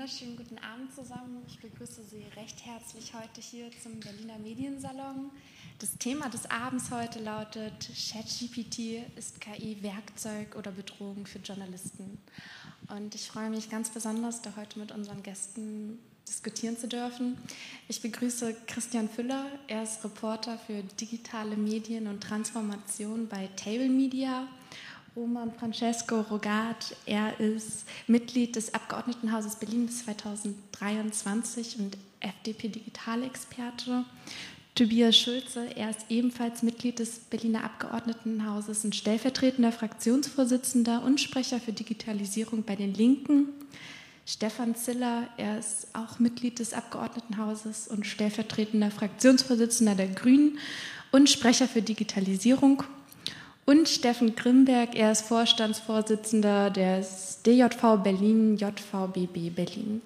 wunderschönen guten Abend zusammen. Ich begrüße Sie recht herzlich heute hier zum Berliner Mediensalon. Das Thema des Abends heute lautet ChatGPT ist KI Werkzeug oder Bedrohung für Journalisten. Und ich freue mich ganz besonders, da heute mit unseren Gästen diskutieren zu dürfen. Ich begrüße Christian Füller. Er ist Reporter für digitale Medien und Transformation bei Table Media Roman Francesco Rogat. Er ist Mitglied des Abgeordnetenhauses Berlin bis 2023 und FDP-Digitalexperte. Tobias Schulze, er ist ebenfalls Mitglied des Berliner Abgeordnetenhauses und stellvertretender Fraktionsvorsitzender und Sprecher für Digitalisierung bei den Linken. Stefan Ziller, er ist auch Mitglied des Abgeordnetenhauses und stellvertretender Fraktionsvorsitzender der Grünen und Sprecher für Digitalisierung und Steffen Grimberg, er ist Vorstandsvorsitzender des DJV Berlin, JVBB Berlin.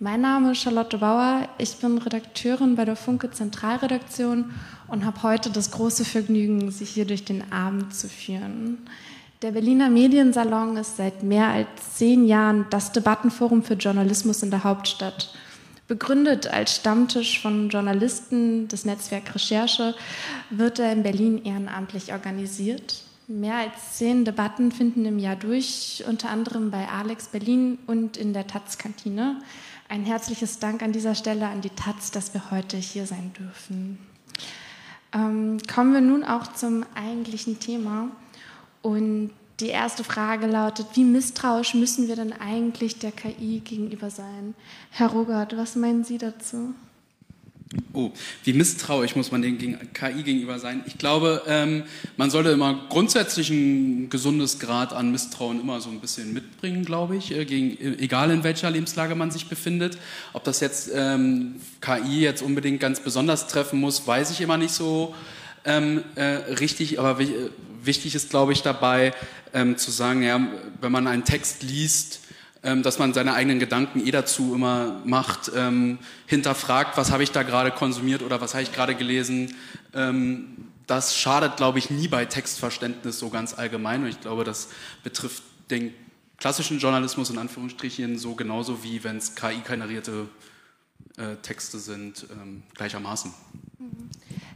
Mein Name ist Charlotte Bauer, ich bin Redakteurin bei der Funke Zentralredaktion und habe heute das große Vergnügen, Sie hier durch den Abend zu führen. Der Berliner Mediensalon ist seit mehr als zehn Jahren das Debattenforum für Journalismus in der Hauptstadt. Begründet als Stammtisch von Journalisten des Netzwerk Recherche wird er in Berlin ehrenamtlich organisiert. Mehr als zehn Debatten finden im Jahr durch, unter anderem bei Alex Berlin und in der Taz-Kantine. Ein herzliches Dank an dieser Stelle an die Taz, dass wir heute hier sein dürfen. Ähm, kommen wir nun auch zum eigentlichen Thema. Und die erste Frage lautet, wie misstrauisch müssen wir denn eigentlich der KI gegenüber sein? Herr Rogert, was meinen Sie dazu? Oh, wie misstrauisch muss man den KI gegenüber sein? Ich glaube, ähm, man sollte immer grundsätzlich ein gesundes Grad an Misstrauen immer so ein bisschen mitbringen, glaube ich, äh, gegen, äh, egal in welcher Lebenslage man sich befindet. Ob das jetzt ähm, KI jetzt unbedingt ganz besonders treffen muss, weiß ich immer nicht so ähm, äh, richtig, aber wichtig ist, glaube ich, dabei ähm, zu sagen, ja, wenn man einen Text liest, ähm, dass man seine eigenen Gedanken eh dazu immer macht, ähm, hinterfragt, was habe ich da gerade konsumiert oder was habe ich gerade gelesen. Ähm, das schadet, glaube ich, nie bei Textverständnis so ganz allgemein. Und ich glaube, das betrifft den klassischen Journalismus in Anführungsstrichen so genauso wie wenn es KI-generierte äh, Texte sind, ähm, gleichermaßen. Mhm.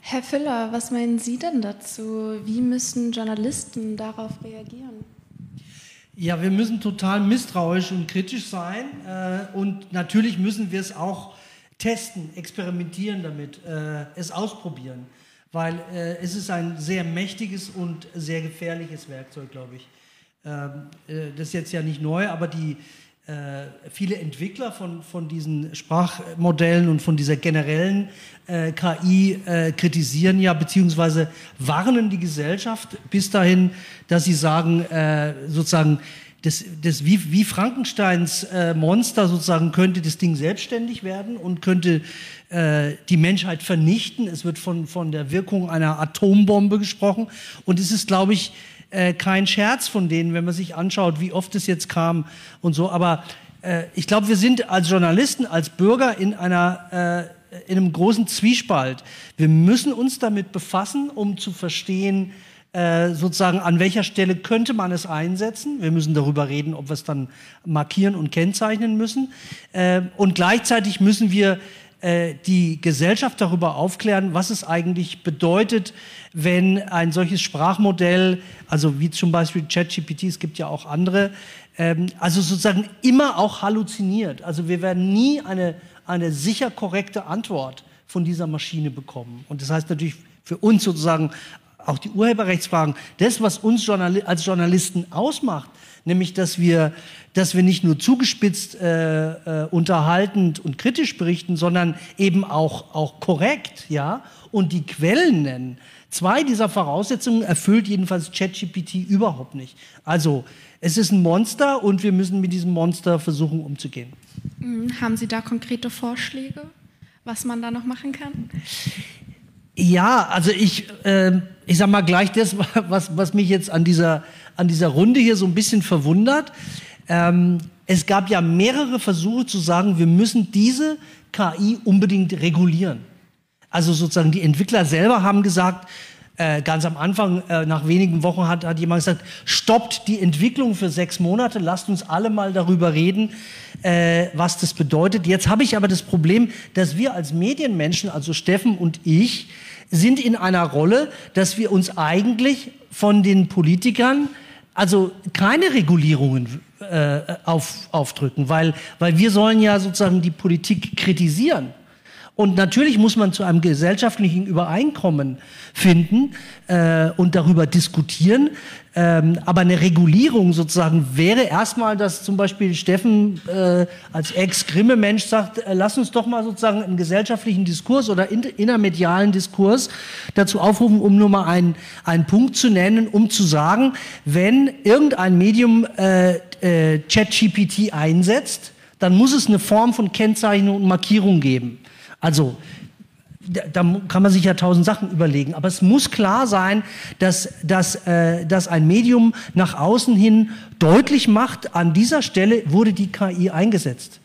Herr Füller, was meinen Sie denn dazu? Wie müssen Journalisten darauf reagieren? Ja, wir müssen total misstrauisch und kritisch sein. Äh, und natürlich müssen wir es auch testen, experimentieren damit, äh, es ausprobieren. Weil äh, es ist ein sehr mächtiges und sehr gefährliches Werkzeug, glaube ich. Ähm, das ist jetzt ja nicht neu, aber die, äh, viele Entwickler von, von diesen Sprachmodellen und von dieser generellen äh, KI äh, kritisieren ja beziehungsweise warnen die Gesellschaft bis dahin, dass sie sagen, äh, sozusagen, das, das wie, wie Frankensteins äh, Monster sozusagen könnte das Ding selbstständig werden und könnte äh, die Menschheit vernichten. Es wird von, von der Wirkung einer Atombombe gesprochen. Und es ist, glaube ich, äh, kein Scherz von denen, wenn man sich anschaut, wie oft es jetzt kam und so. Aber äh, ich glaube, wir sind als Journalisten, als Bürger in einer äh, in einem großen Zwiespalt. Wir müssen uns damit befassen, um zu verstehen, äh, sozusagen an welcher Stelle könnte man es einsetzen. Wir müssen darüber reden, ob wir es dann markieren und kennzeichnen müssen. Äh, und gleichzeitig müssen wir äh, die Gesellschaft darüber aufklären, was es eigentlich bedeutet, wenn ein solches Sprachmodell, also wie zum Beispiel ChatGPT, es gibt ja auch andere, ähm, also sozusagen immer auch halluziniert. Also wir werden nie eine, eine sicher korrekte Antwort von dieser Maschine bekommen. Und das heißt natürlich für uns sozusagen auch die Urheberrechtsfragen, das, was uns Journal als Journalisten ausmacht, nämlich dass wir, dass wir nicht nur zugespitzt, äh, äh, unterhaltend und kritisch berichten, sondern eben auch, auch korrekt, ja, und die Quellen nennen. Zwei dieser Voraussetzungen erfüllt jedenfalls ChatGPT überhaupt nicht. Also es ist ein Monster und wir müssen mit diesem Monster versuchen umzugehen. Hm, haben Sie da konkrete Vorschläge, was man da noch machen kann? Ja, also ich, äh, ich sag mal gleich das, was, was mich jetzt an dieser, an dieser Runde hier so ein bisschen verwundert. Ähm, es gab ja mehrere Versuche zu sagen, wir müssen diese KI unbedingt regulieren. Also sozusagen die Entwickler selber haben gesagt, Äh, ganz am Anfang, äh, nach wenigen Wochen, hat, hat jemand gesagt, stoppt die Entwicklung für sechs Monate, lasst uns alle mal darüber reden, äh, was das bedeutet. Jetzt habe ich aber das Problem, dass wir als Medienmenschen, also Steffen und ich, sind in einer Rolle, dass wir uns eigentlich von den Politikern also keine Regulierungen äh, auf, aufdrücken, weil, weil wir sollen ja sozusagen die Politik kritisieren. Und natürlich muss man zu einem gesellschaftlichen Übereinkommen finden äh, und darüber diskutieren. Ähm, aber eine Regulierung sozusagen wäre erstmal, dass zum Beispiel Steffen äh, als Ex-Grimme-Mensch sagt, äh, lass uns doch mal sozusagen einen gesellschaftlichen Diskurs oder in, innermedialen Diskurs dazu aufrufen, um nur mal einen, einen Punkt zu nennen, um zu sagen, wenn irgendein Medium äh, äh, ChatGPT einsetzt, dann muss es eine Form von Kennzeichnung und Markierung geben. Also da kann man sich ja tausend Sachen überlegen, aber es muss klar sein, dass, dass, äh, dass ein Medium nach außen hin deutlich macht, an dieser Stelle wurde die KI eingesetzt.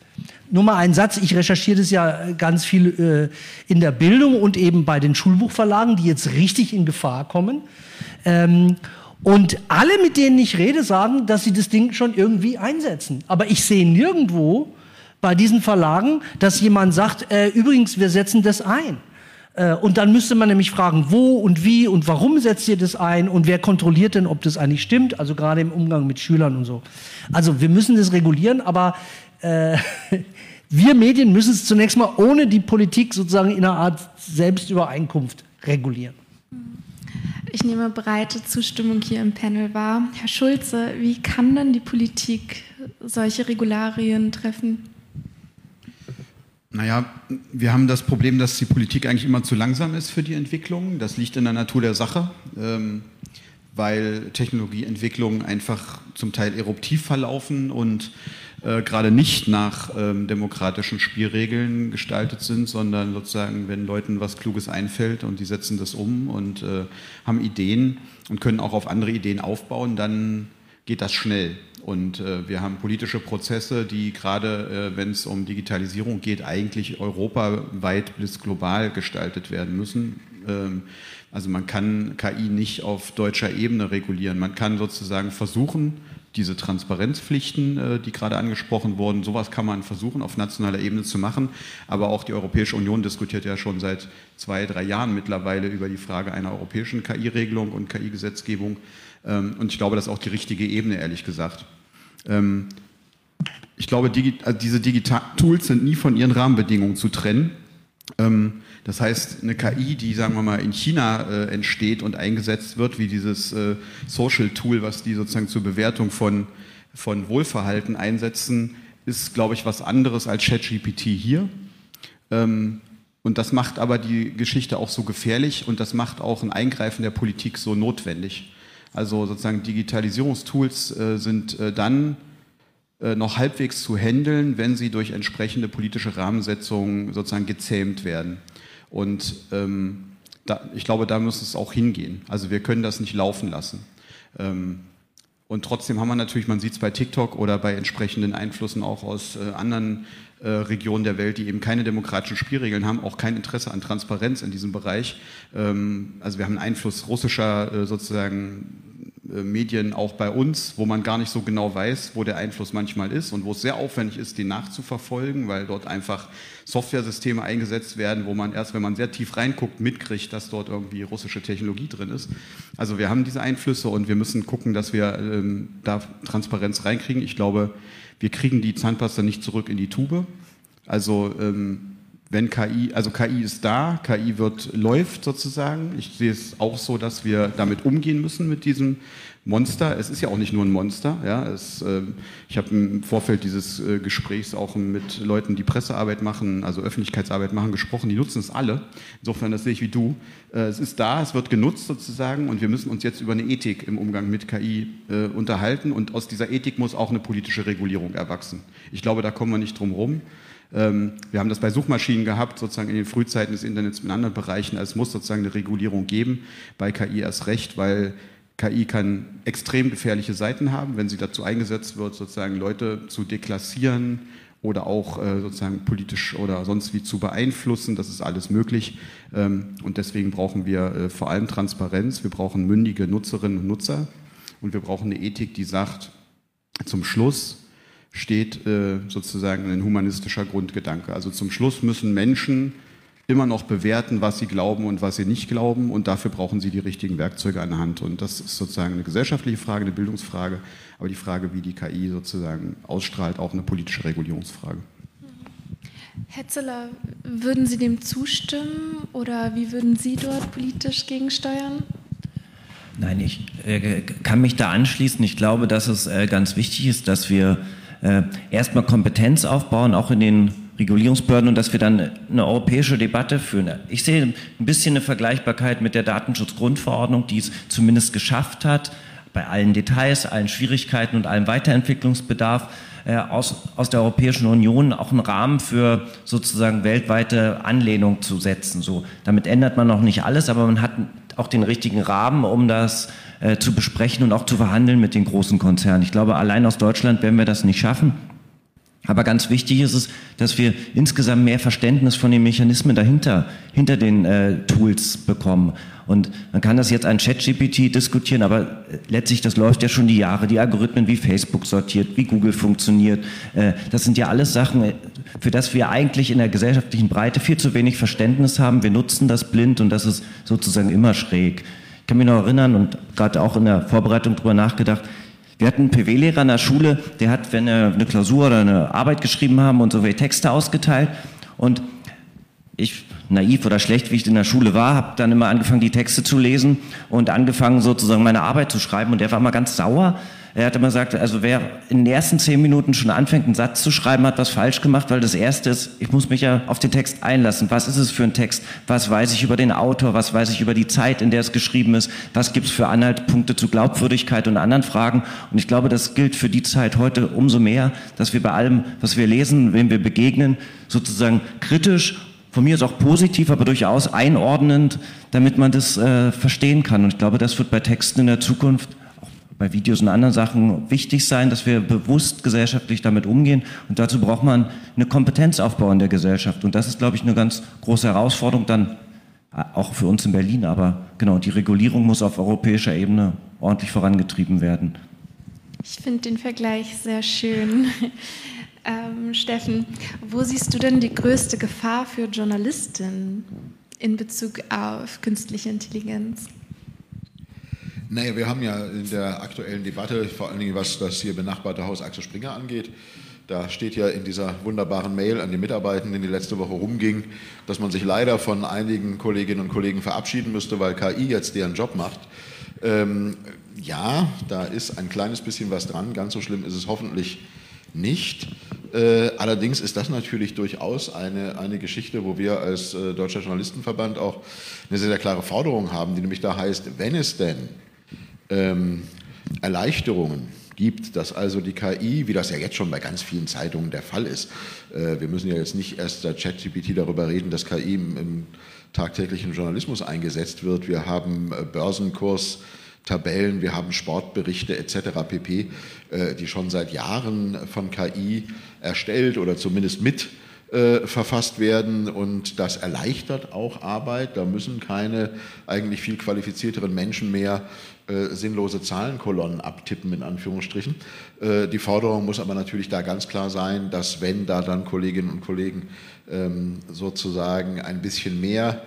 Nur mal ein Satz, ich recherchiere das ja ganz viel äh, in der Bildung und eben bei den Schulbuchverlagen, die jetzt richtig in Gefahr kommen. Ähm, und alle, mit denen ich rede, sagen, dass sie das Ding schon irgendwie einsetzen. Aber ich sehe nirgendwo, bei diesen Verlagen, dass jemand sagt, äh, übrigens, wir setzen das ein. Äh, und dann müsste man nämlich fragen, wo und wie und warum setzt ihr das ein und wer kontrolliert denn, ob das eigentlich stimmt, also gerade im Umgang mit Schülern und so. Also wir müssen das regulieren, aber äh, wir Medien müssen es zunächst mal ohne die Politik sozusagen in einer Art Selbstübereinkunft regulieren. Ich nehme breite Zustimmung hier im Panel wahr. Herr Schulze, wie kann denn die Politik solche Regularien treffen? Naja, wir haben das Problem, dass die Politik eigentlich immer zu langsam ist für die Entwicklung. Das liegt in der Natur der Sache, ähm, weil Technologieentwicklungen einfach zum Teil eruptiv verlaufen und äh, gerade nicht nach ähm, demokratischen Spielregeln gestaltet sind, sondern sozusagen, wenn Leuten was Kluges einfällt und die setzen das um und äh, haben Ideen und können auch auf andere Ideen aufbauen, dann geht das schnell. Und äh, wir haben politische Prozesse, die gerade, äh, wenn es um Digitalisierung geht, eigentlich europaweit bis global gestaltet werden müssen. Ähm, also man kann KI nicht auf deutscher Ebene regulieren. Man kann sozusagen versuchen, diese Transparenzpflichten, äh, die gerade angesprochen wurden, sowas kann man versuchen auf nationaler Ebene zu machen. Aber auch die Europäische Union diskutiert ja schon seit zwei, drei Jahren mittlerweile über die Frage einer europäischen KI-Regelung und KI-Gesetzgebung. Ähm, und ich glaube, das ist auch die richtige Ebene, ehrlich gesagt. Ähm, ich glaube, also diese Digital-Tools sind nie von ihren Rahmenbedingungen zu trennen. Ähm, das heißt, eine KI, die, sagen wir mal, in China äh, entsteht und eingesetzt wird, wie dieses äh, Social-Tool, was die sozusagen zur Bewertung von, von Wohlverhalten einsetzen, ist, glaube ich, was anderes als ChatGPT hier. Und das macht aber die Geschichte auch so gefährlich und das macht auch ein Eingreifen der Politik so notwendig. Also sozusagen Digitalisierungstools äh, sind äh, dann äh, noch halbwegs zu handeln, wenn sie durch entsprechende politische Rahmensetzungen sozusagen gezähmt werden. Und ähm, da, ich glaube, da muss es auch hingehen. Also wir können das nicht laufen lassen. Ähm, und trotzdem haben wir natürlich, man sieht es bei TikTok oder bei entsprechenden Einflüssen auch aus äh, anderen äh, Regionen der Welt, die eben keine demokratischen Spielregeln haben, auch kein Interesse an Transparenz in diesem Bereich. Ähm, also wir haben einen Einfluss russischer äh, sozusagen Medien auch bei uns, wo man gar nicht so genau weiß, wo der Einfluss manchmal ist und wo es sehr aufwendig ist, den nachzuverfolgen, weil dort einfach Softwaresysteme eingesetzt werden, wo man erst, wenn man sehr tief reinguckt, mitkriegt, dass dort irgendwie russische Technologie drin ist. Also wir haben diese Einflüsse und wir müssen gucken, dass wir ähm, da Transparenz reinkriegen. Ich glaube, wir kriegen die Zahnpasta nicht zurück in die Tube. Also ähm, wenn KI, also KI ist da, KI wird, läuft sozusagen. Ich sehe es auch so, dass wir damit umgehen müssen mit diesem Monster. Es ist ja auch nicht nur ein Monster. Ja, es, äh, ich habe im Vorfeld dieses äh, Gesprächs auch mit Leuten, die Pressearbeit machen, also Öffentlichkeitsarbeit machen, gesprochen. Die nutzen es alle. Insofern, das sehe ich wie du. Äh, es ist da, es wird genutzt sozusagen und wir müssen uns jetzt über eine Ethik im Umgang mit KI äh, unterhalten und aus dieser Ethik muss auch eine politische Regulierung erwachsen. Ich glaube, da kommen wir nicht drum rum. Ähm, wir haben das bei Suchmaschinen gehabt, sozusagen in den Frühzeiten des Internets in anderen Bereichen. Also es muss sozusagen eine Regulierung geben, bei KI erst recht, weil KI kann extrem gefährliche Seiten haben, wenn sie dazu eingesetzt wird, sozusagen Leute zu deklassieren oder auch äh, sozusagen politisch oder sonst wie zu beeinflussen. Das ist alles möglich. Ähm, und deswegen brauchen wir äh, vor allem Transparenz. Wir brauchen mündige Nutzerinnen und Nutzer. Und wir brauchen eine Ethik, die sagt, zum Schluss steht äh, sozusagen ein humanistischer Grundgedanke. Also zum Schluss müssen Menschen immer noch bewerten, was sie glauben und was sie nicht glauben. Und dafür brauchen sie die richtigen Werkzeuge an der Hand. Und das ist sozusagen eine gesellschaftliche Frage, eine Bildungsfrage, aber die Frage, wie die KI sozusagen ausstrahlt, auch eine politische Regulierungsfrage. Herr Ziller, würden Sie dem zustimmen oder wie würden Sie dort politisch gegensteuern? Nein, ich äh, kann mich da anschließen. Ich glaube, dass es äh, ganz wichtig ist, dass wir äh, erstmal Kompetenz aufbauen, auch in den Regulierungsbehörden und dass wir dann eine europäische Debatte führen. Ich sehe ein bisschen eine Vergleichbarkeit mit der Datenschutzgrundverordnung, die es zumindest geschafft hat, bei allen Details, allen Schwierigkeiten und allem Weiterentwicklungsbedarf äh, aus, aus der Europäischen Union auch einen Rahmen für sozusagen weltweite Anlehnung zu setzen. So, damit ändert man noch nicht alles, aber man hat auch den richtigen Rahmen, um das äh, zu besprechen und auch zu verhandeln mit den großen Konzernen. Ich glaube, allein aus Deutschland werden wir das nicht schaffen. Aber ganz wichtig ist es, dass wir insgesamt mehr Verständnis von den Mechanismen dahinter, hinter den äh, Tools bekommen. Und man kann das jetzt an ChatGPT diskutieren, aber äh, letztlich, das läuft ja schon die Jahre. Die Algorithmen, wie Facebook sortiert, wie Google funktioniert, äh, das sind ja alles Sachen, äh, für das wir eigentlich in der gesellschaftlichen Breite viel zu wenig Verständnis haben. Wir nutzen das blind und das ist sozusagen immer schräg. Ich kann mich noch erinnern und gerade auch in der Vorbereitung darüber nachgedacht, wir hatten einen PW-Lehrer in der Schule, der hat, wenn er eine Klausur oder eine Arbeit geschrieben haben und so welche Texte ausgeteilt. Und ich, naiv oder schlecht, wie ich in der Schule war, habe dann immer angefangen, die Texte zu lesen und angefangen, sozusagen meine Arbeit zu schreiben. Und der war immer ganz sauer, er hat immer gesagt, also wer in den ersten zehn Minuten schon anfängt, einen Satz zu schreiben, hat was falsch gemacht, weil das erste ist, ich muss mich ja auf den Text einlassen. Was ist es für ein Text? Was weiß ich über den Autor? Was weiß ich über die Zeit, in der es geschrieben ist? Was gibt es für Anhaltspunkte zu Glaubwürdigkeit und anderen Fragen? Und ich glaube, das gilt für die Zeit heute umso mehr, dass wir bei allem, was wir lesen, wem wir begegnen, sozusagen kritisch von mir ist auch positiv, aber durchaus einordnend, damit man das äh, verstehen kann. Und ich glaube, das wird bei Texten in der Zukunft bei Videos und anderen Sachen wichtig sein, dass wir bewusst gesellschaftlich damit umgehen. Und dazu braucht man eine Kompetenzaufbau in der Gesellschaft. Und das ist, glaube ich, eine ganz große Herausforderung dann äh, auch für uns in Berlin. Aber genau, die Regulierung muss auf europäischer Ebene ordentlich vorangetrieben werden. Ich finde den Vergleich sehr schön. ähm, Steffen, wo siehst du denn die größte Gefahr für Journalisten in Bezug auf künstliche Intelligenz? Naja, wir haben ja in der aktuellen Debatte, vor allen Dingen was das hier benachbarte Haus Axel Springer angeht, da steht ja in dieser wunderbaren Mail an die Mitarbeitenden, die letzte Woche rumging, dass man sich leider von einigen Kolleginnen und Kollegen verabschieden müsste, weil KI jetzt deren Job macht. Ähm, ja, da ist ein kleines bisschen was dran. Ganz so schlimm ist es hoffentlich nicht. Äh, allerdings ist das natürlich durchaus eine, eine Geschichte, wo wir als äh, Deutscher Journalistenverband auch eine sehr, sehr klare Forderung haben, die nämlich da heißt, wenn es denn ähm, Erleichterungen gibt, dass also die KI, wie das ja jetzt schon bei ganz vielen Zeitungen der Fall ist, äh, wir müssen ja jetzt nicht erst der ChatGPT darüber reden, dass KI im, im, tagtäglichen Journalismus eingesetzt wird. Wir haben äh, Börsenkurs. Tabellen, wir haben Sportberichte etc. pp., äh, die schon seit Jahren von KI erstellt oder zumindest mit äh, verfasst werden und das erleichtert auch Arbeit. Da müssen keine eigentlich viel qualifizierteren Menschen mehr äh, sinnlose Zahlenkolonnen abtippen, in Anführungsstrichen. Äh, die Forderung muss aber natürlich da ganz klar sein, dass wenn da dann Kolleginnen und Kollegen ähm, sozusagen ein bisschen mehr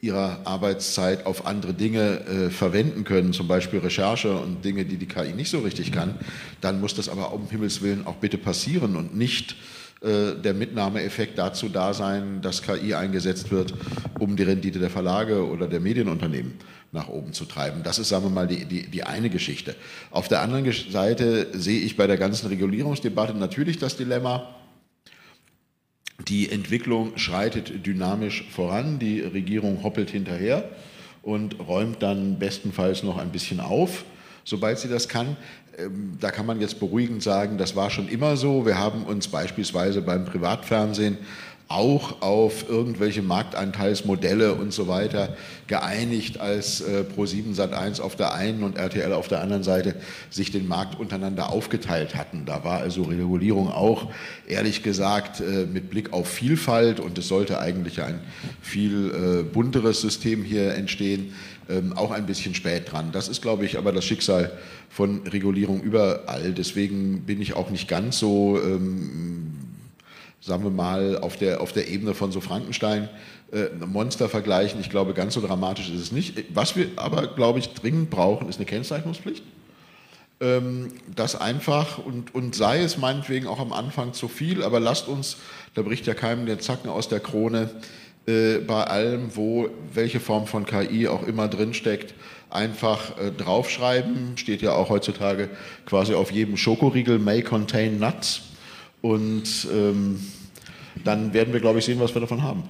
ihrer Arbeitszeit auf andere Dinge äh, verwenden können, zum Beispiel Recherche und Dinge, die die KI nicht so richtig kann, dann muss das aber um Himmels Willen auch bitte passieren und nicht der Mitnahmeeffekt dazu da sein, dass KI eingesetzt wird, um die Rendite der Verlage oder der Medienunternehmen nach oben zu treiben. Das ist, sagen wir mal, die, die, die eine Geschichte. Auf der anderen Seite sehe ich bei der ganzen Regulierungsdebatte natürlich das Dilemma, die Entwicklung schreitet dynamisch voran, die Regierung hoppelt hinterher und räumt dann bestenfalls noch ein bisschen auf, sobald sie das kann. Ähm, da kann man jetzt beruhigend sagen, das war schon immer so. Wir haben uns beispielsweise beim Privatfernsehen auch auf irgendwelche Markteinteilsmodelle und so weiter geeinigt, als äh, Pro7 Sat1 auf der einen und RTL auf der anderen Seite sich den Markt untereinander aufgeteilt hatten. Da war also Regulierung auch, ehrlich gesagt, äh, mit Blick auf Vielfalt und es sollte eigentlich ein viel äh, bunteres System hier entstehen, ähm, auch ein bisschen spät dran. Das ist, glaube ich, aber das Schicksal von Regulierung überall. Deswegen bin ich auch nicht ganz so ähm, sagen wir mal, auf der, auf der Ebene von so Frankenstein äh, Monster vergleichen. Ich glaube, ganz so dramatisch ist es nicht. Was wir aber, glaube ich, dringend brauchen, ist eine Kennzeichnungspflicht. Ähm, das einfach und, und sei es meinetwegen auch am Anfang zu viel, aber lasst uns, da bricht ja keinem der Zacken aus der Krone, äh, bei allem, wo welche Form von KI auch immer drinsteckt, einfach äh, draufschreiben. Steht ja auch heutzutage quasi auf jedem Schokoriegel, may contain nuts. Und ähm, dann werden wir, glaube ich, sehen, was wir davon haben.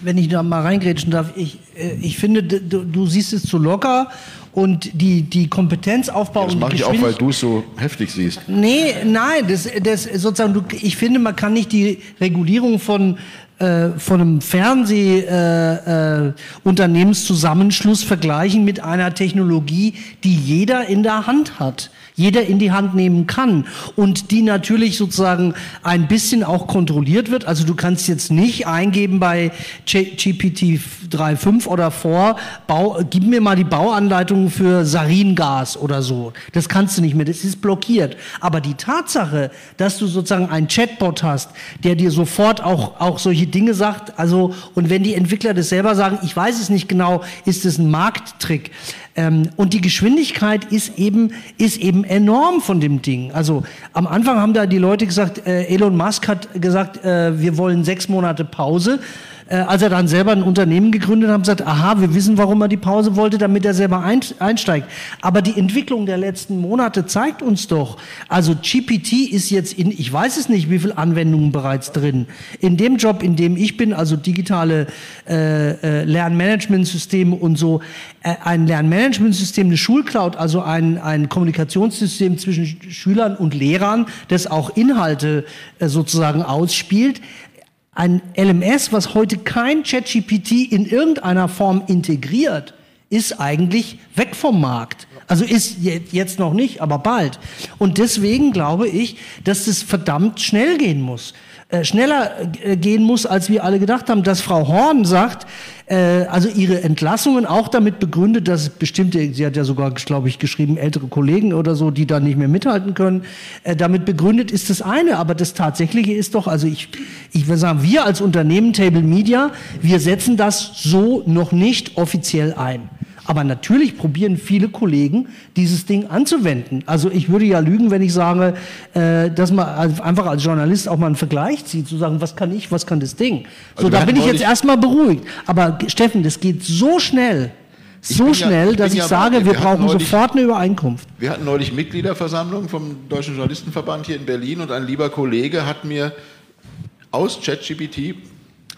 Wenn ich da mal reingrätschen darf, ich, äh, ich finde, du, du siehst es zu locker und die, die Kompetenzaufbau ja, das mache ich auch, weil du es so heftig siehst. Nee, nein, das, das sozusagen, du, ich finde, man kann nicht die Regulierung von äh, von einem Fernsehunternehmenszusammenschluss äh, äh, vergleichen mit einer Technologie, die jeder in der Hand hat jeder in die Hand nehmen kann und die natürlich sozusagen ein bisschen auch kontrolliert wird. Also du kannst jetzt nicht eingeben bei GPT 3.5 oder vor, Bau, gib mir mal die Bauanleitung für Saringas oder so. Das kannst du nicht mehr, das ist blockiert. Aber die Tatsache, dass du sozusagen einen Chatbot hast, der dir sofort auch, auch solche Dinge sagt, also, und wenn die Entwickler das selber sagen, ich weiß es nicht genau, ist es ein Markttrick. Ähm, und die Geschwindigkeit ist eben, ist eben enorm von dem Ding. Also am Anfang haben da die Leute gesagt, äh, Elon Musk hat gesagt, äh, wir wollen sechs Monate Pause äh, als er dann selber ein Unternehmen gegründet hat, gesagt, aha, wir wissen, warum er die Pause wollte, damit er selber einsteigt. Aber die Entwicklung der letzten Monate zeigt uns doch, also GPT ist jetzt in, ich weiß es nicht, wie viele Anwendungen bereits drin. In dem Job, in dem ich bin, also digitale äh, äh, Lernmanagementsysteme und so, äh, ein Lernmanagementsystem, eine Schulcloud, also ein, ein Kommunikationssystem zwischen Schülern und Lehrern, das auch Inhalte äh, sozusagen ausspielt, ein LMS, was heute kein ChatGPT in irgendeiner Form integriert, ist eigentlich weg vom Markt. Also ist jetzt noch nicht, aber bald. Und deswegen glaube ich, dass es verdammt schnell gehen muss. Äh, schneller äh, gehen muss, als wir alle gedacht haben, dass Frau Horn sagt, äh, also ihre Entlassungen auch damit begründet, dass bestimmte, sie hat ja sogar, glaube ich, geschrieben, ältere Kollegen oder so, die da nicht mehr mithalten können, äh, damit begründet ist das eine, aber das Tatsächliche ist doch, also ich, ich will sagen, wir als Unternehmen Table Media, wir setzen das so noch nicht offiziell ein. Aber natürlich probieren viele Kollegen, dieses Ding anzuwenden. Also ich würde ja lügen, wenn ich sage, äh, dass man einfach als Journalist auch mal einen Vergleich zieht, zu sagen, was kann ich, was kann das Ding. So, also da bin ich jetzt erstmal beruhigt. Aber Steffen, das geht so schnell, so schnell, ja, dass ich ja sage, wir, wir brauchen neulich, sofort eine Übereinkunft. Wir hatten neulich Mitgliederversammlung vom Deutschen Journalistenverband hier in Berlin und ein lieber Kollege hat mir aus ChatGPT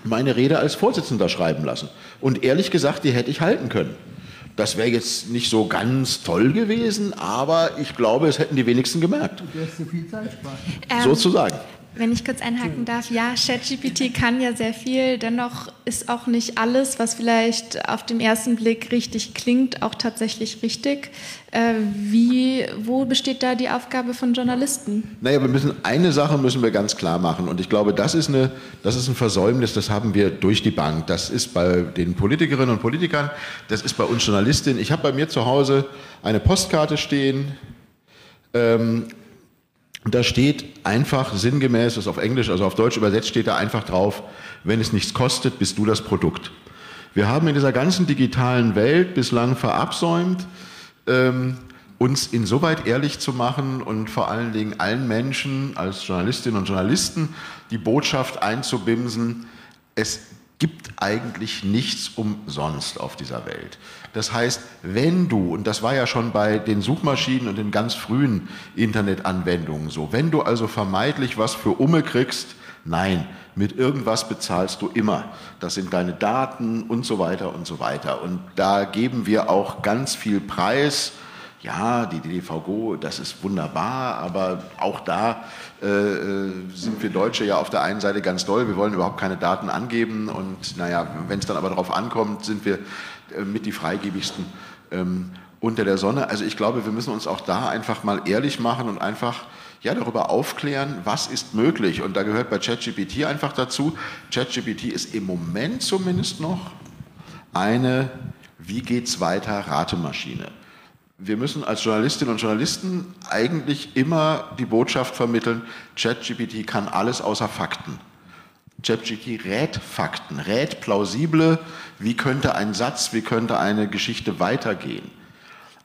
meine Rede als Vorsitzender schreiben lassen. Und ehrlich gesagt, die hätte ich halten können. Das wäre jetzt nicht so ganz toll gewesen, aber ich glaube, es hätten die wenigsten gemerkt. Du hast so viel Zeit sparen. Ähm, Sozusagen. Wenn ich kurz einhaken darf, ja, ChatGPT kann ja sehr viel, dennoch ist auch nicht alles, was vielleicht auf den ersten Blick richtig klingt, auch tatsächlich richtig. Äh, wie, wo besteht da die Aufgabe von Journalisten? Naja, wir müssen eine Sache müssen wir ganz klar machen und ich glaube, das ist, eine, das ist ein Versäumnis, das haben wir durch die Bank. Das ist bei den Politikerinnen und Politikern, das ist bei uns Journalistinnen. Ich habe bei mir zu Hause eine Postkarte stehen. Ähm, da steht einfach sinngemäß, ist auf Englisch, also auf Deutsch übersetzt steht da einfach drauf, wenn es nichts kostet, bist du das Produkt. Wir haben in dieser ganzen digitalen Welt bislang verabsäumt, ähm, uns insoweit ehrlich zu machen und vor allen Dingen allen Menschen als Journalistinnen und Journalisten die Botschaft einzubimsen, es gibt eigentlich nichts umsonst auf dieser Welt. Das heißt, wenn du, und das war ja schon bei den Suchmaschinen und den ganz frühen Internetanwendungen so, wenn du also vermeintlich was für Umme kriegst, nein, mit irgendwas bezahlst du immer. Das sind deine Daten und so weiter und so weiter. Und da geben wir auch ganz viel Preis ja, die DDVGO, das ist wunderbar, aber auch da äh, äh, sind wir Deutsche ja auf der einen Seite ganz doll, wir wollen überhaupt keine Daten angeben und naja, wenn es dann aber darauf ankommt, sind wir äh, mit die freigebigsten ähm, unter der Sonne. Also ich glaube, wir müssen uns auch da einfach mal ehrlich machen und einfach ja, darüber aufklären, was ist möglich. Und da gehört bei ChatGPT einfach dazu, ChatGPT ist im Moment zumindest noch eine, wie geht's weiter, Ratemaschine. Wir müssen als Journalistinnen und Journalisten eigentlich immer die Botschaft vermitteln, ChatGPT kann alles außer Fakten. ChatGPT rät Fakten, rät plausible, wie könnte ein Satz, wie könnte eine Geschichte weitergehen.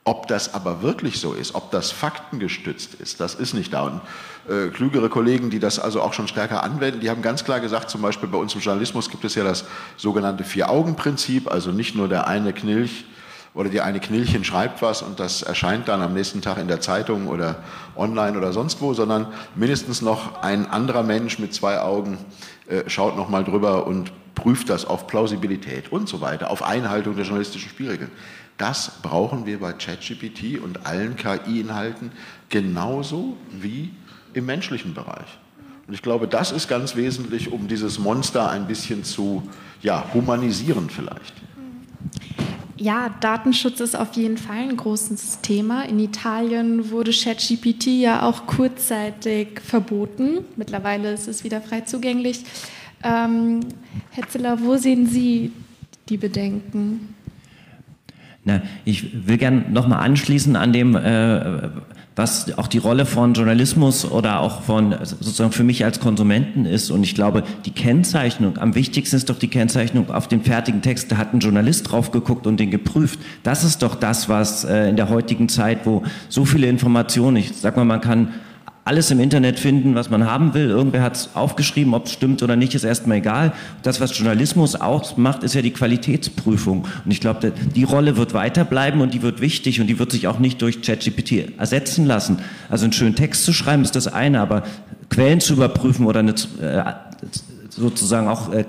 Ob das aber wirklich so ist, ob das faktengestützt ist, das ist nicht da. Und äh, klügere Kollegen, die das also auch schon stärker anwenden, die haben ganz klar gesagt, zum Beispiel bei uns im Journalismus gibt es ja das sogenannte Vier-Augen-Prinzip, also nicht nur der eine Knilch oder die eine Knilchen schreibt was und das erscheint dann am nächsten Tag in der Zeitung oder online oder sonst wo, sondern mindestens noch ein anderer Mensch mit zwei Augen äh, schaut nochmal drüber und prüft das auf Plausibilität und so weiter, auf Einhaltung der journalistischen Spielregeln. Das brauchen wir bei ChatGPT und allen KI-Inhalten genauso wie im menschlichen Bereich. Und ich glaube, das ist ganz wesentlich, um dieses Monster ein bisschen zu ja, humanisieren vielleicht. Ja, Datenschutz ist auf jeden Fall ein großes Thema. In Italien wurde ChatGPT ja auch kurzzeitig verboten. Mittlerweile ist es wieder frei zugänglich. Ähm, Herr Ziller, wo sehen Sie die Bedenken? Na, ich will gerne nochmal anschließen an dem, äh, was auch die Rolle von Journalismus oder auch von sozusagen für mich als Konsumenten ist. Und ich glaube, die Kennzeichnung, am wichtigsten ist doch die Kennzeichnung auf dem fertigen Text. Da hat ein Journalist drauf geguckt und den geprüft. Das ist doch das, was äh, in der heutigen Zeit, wo so viele Informationen, ich sag mal, man kann alles im Internet finden, was man haben will. Irgendwer hat es aufgeschrieben, ob es stimmt oder nicht, ist erstmal egal. Das, was Journalismus ausmacht, ist ja die Qualitätsprüfung. Und ich glaube, die Rolle wird weiterbleiben und die wird wichtig und die wird sich auch nicht durch ChatGPT ersetzen lassen. Also einen schönen Text zu schreiben ist das eine, aber Quellen zu überprüfen oder eine, äh, sozusagen auch äh,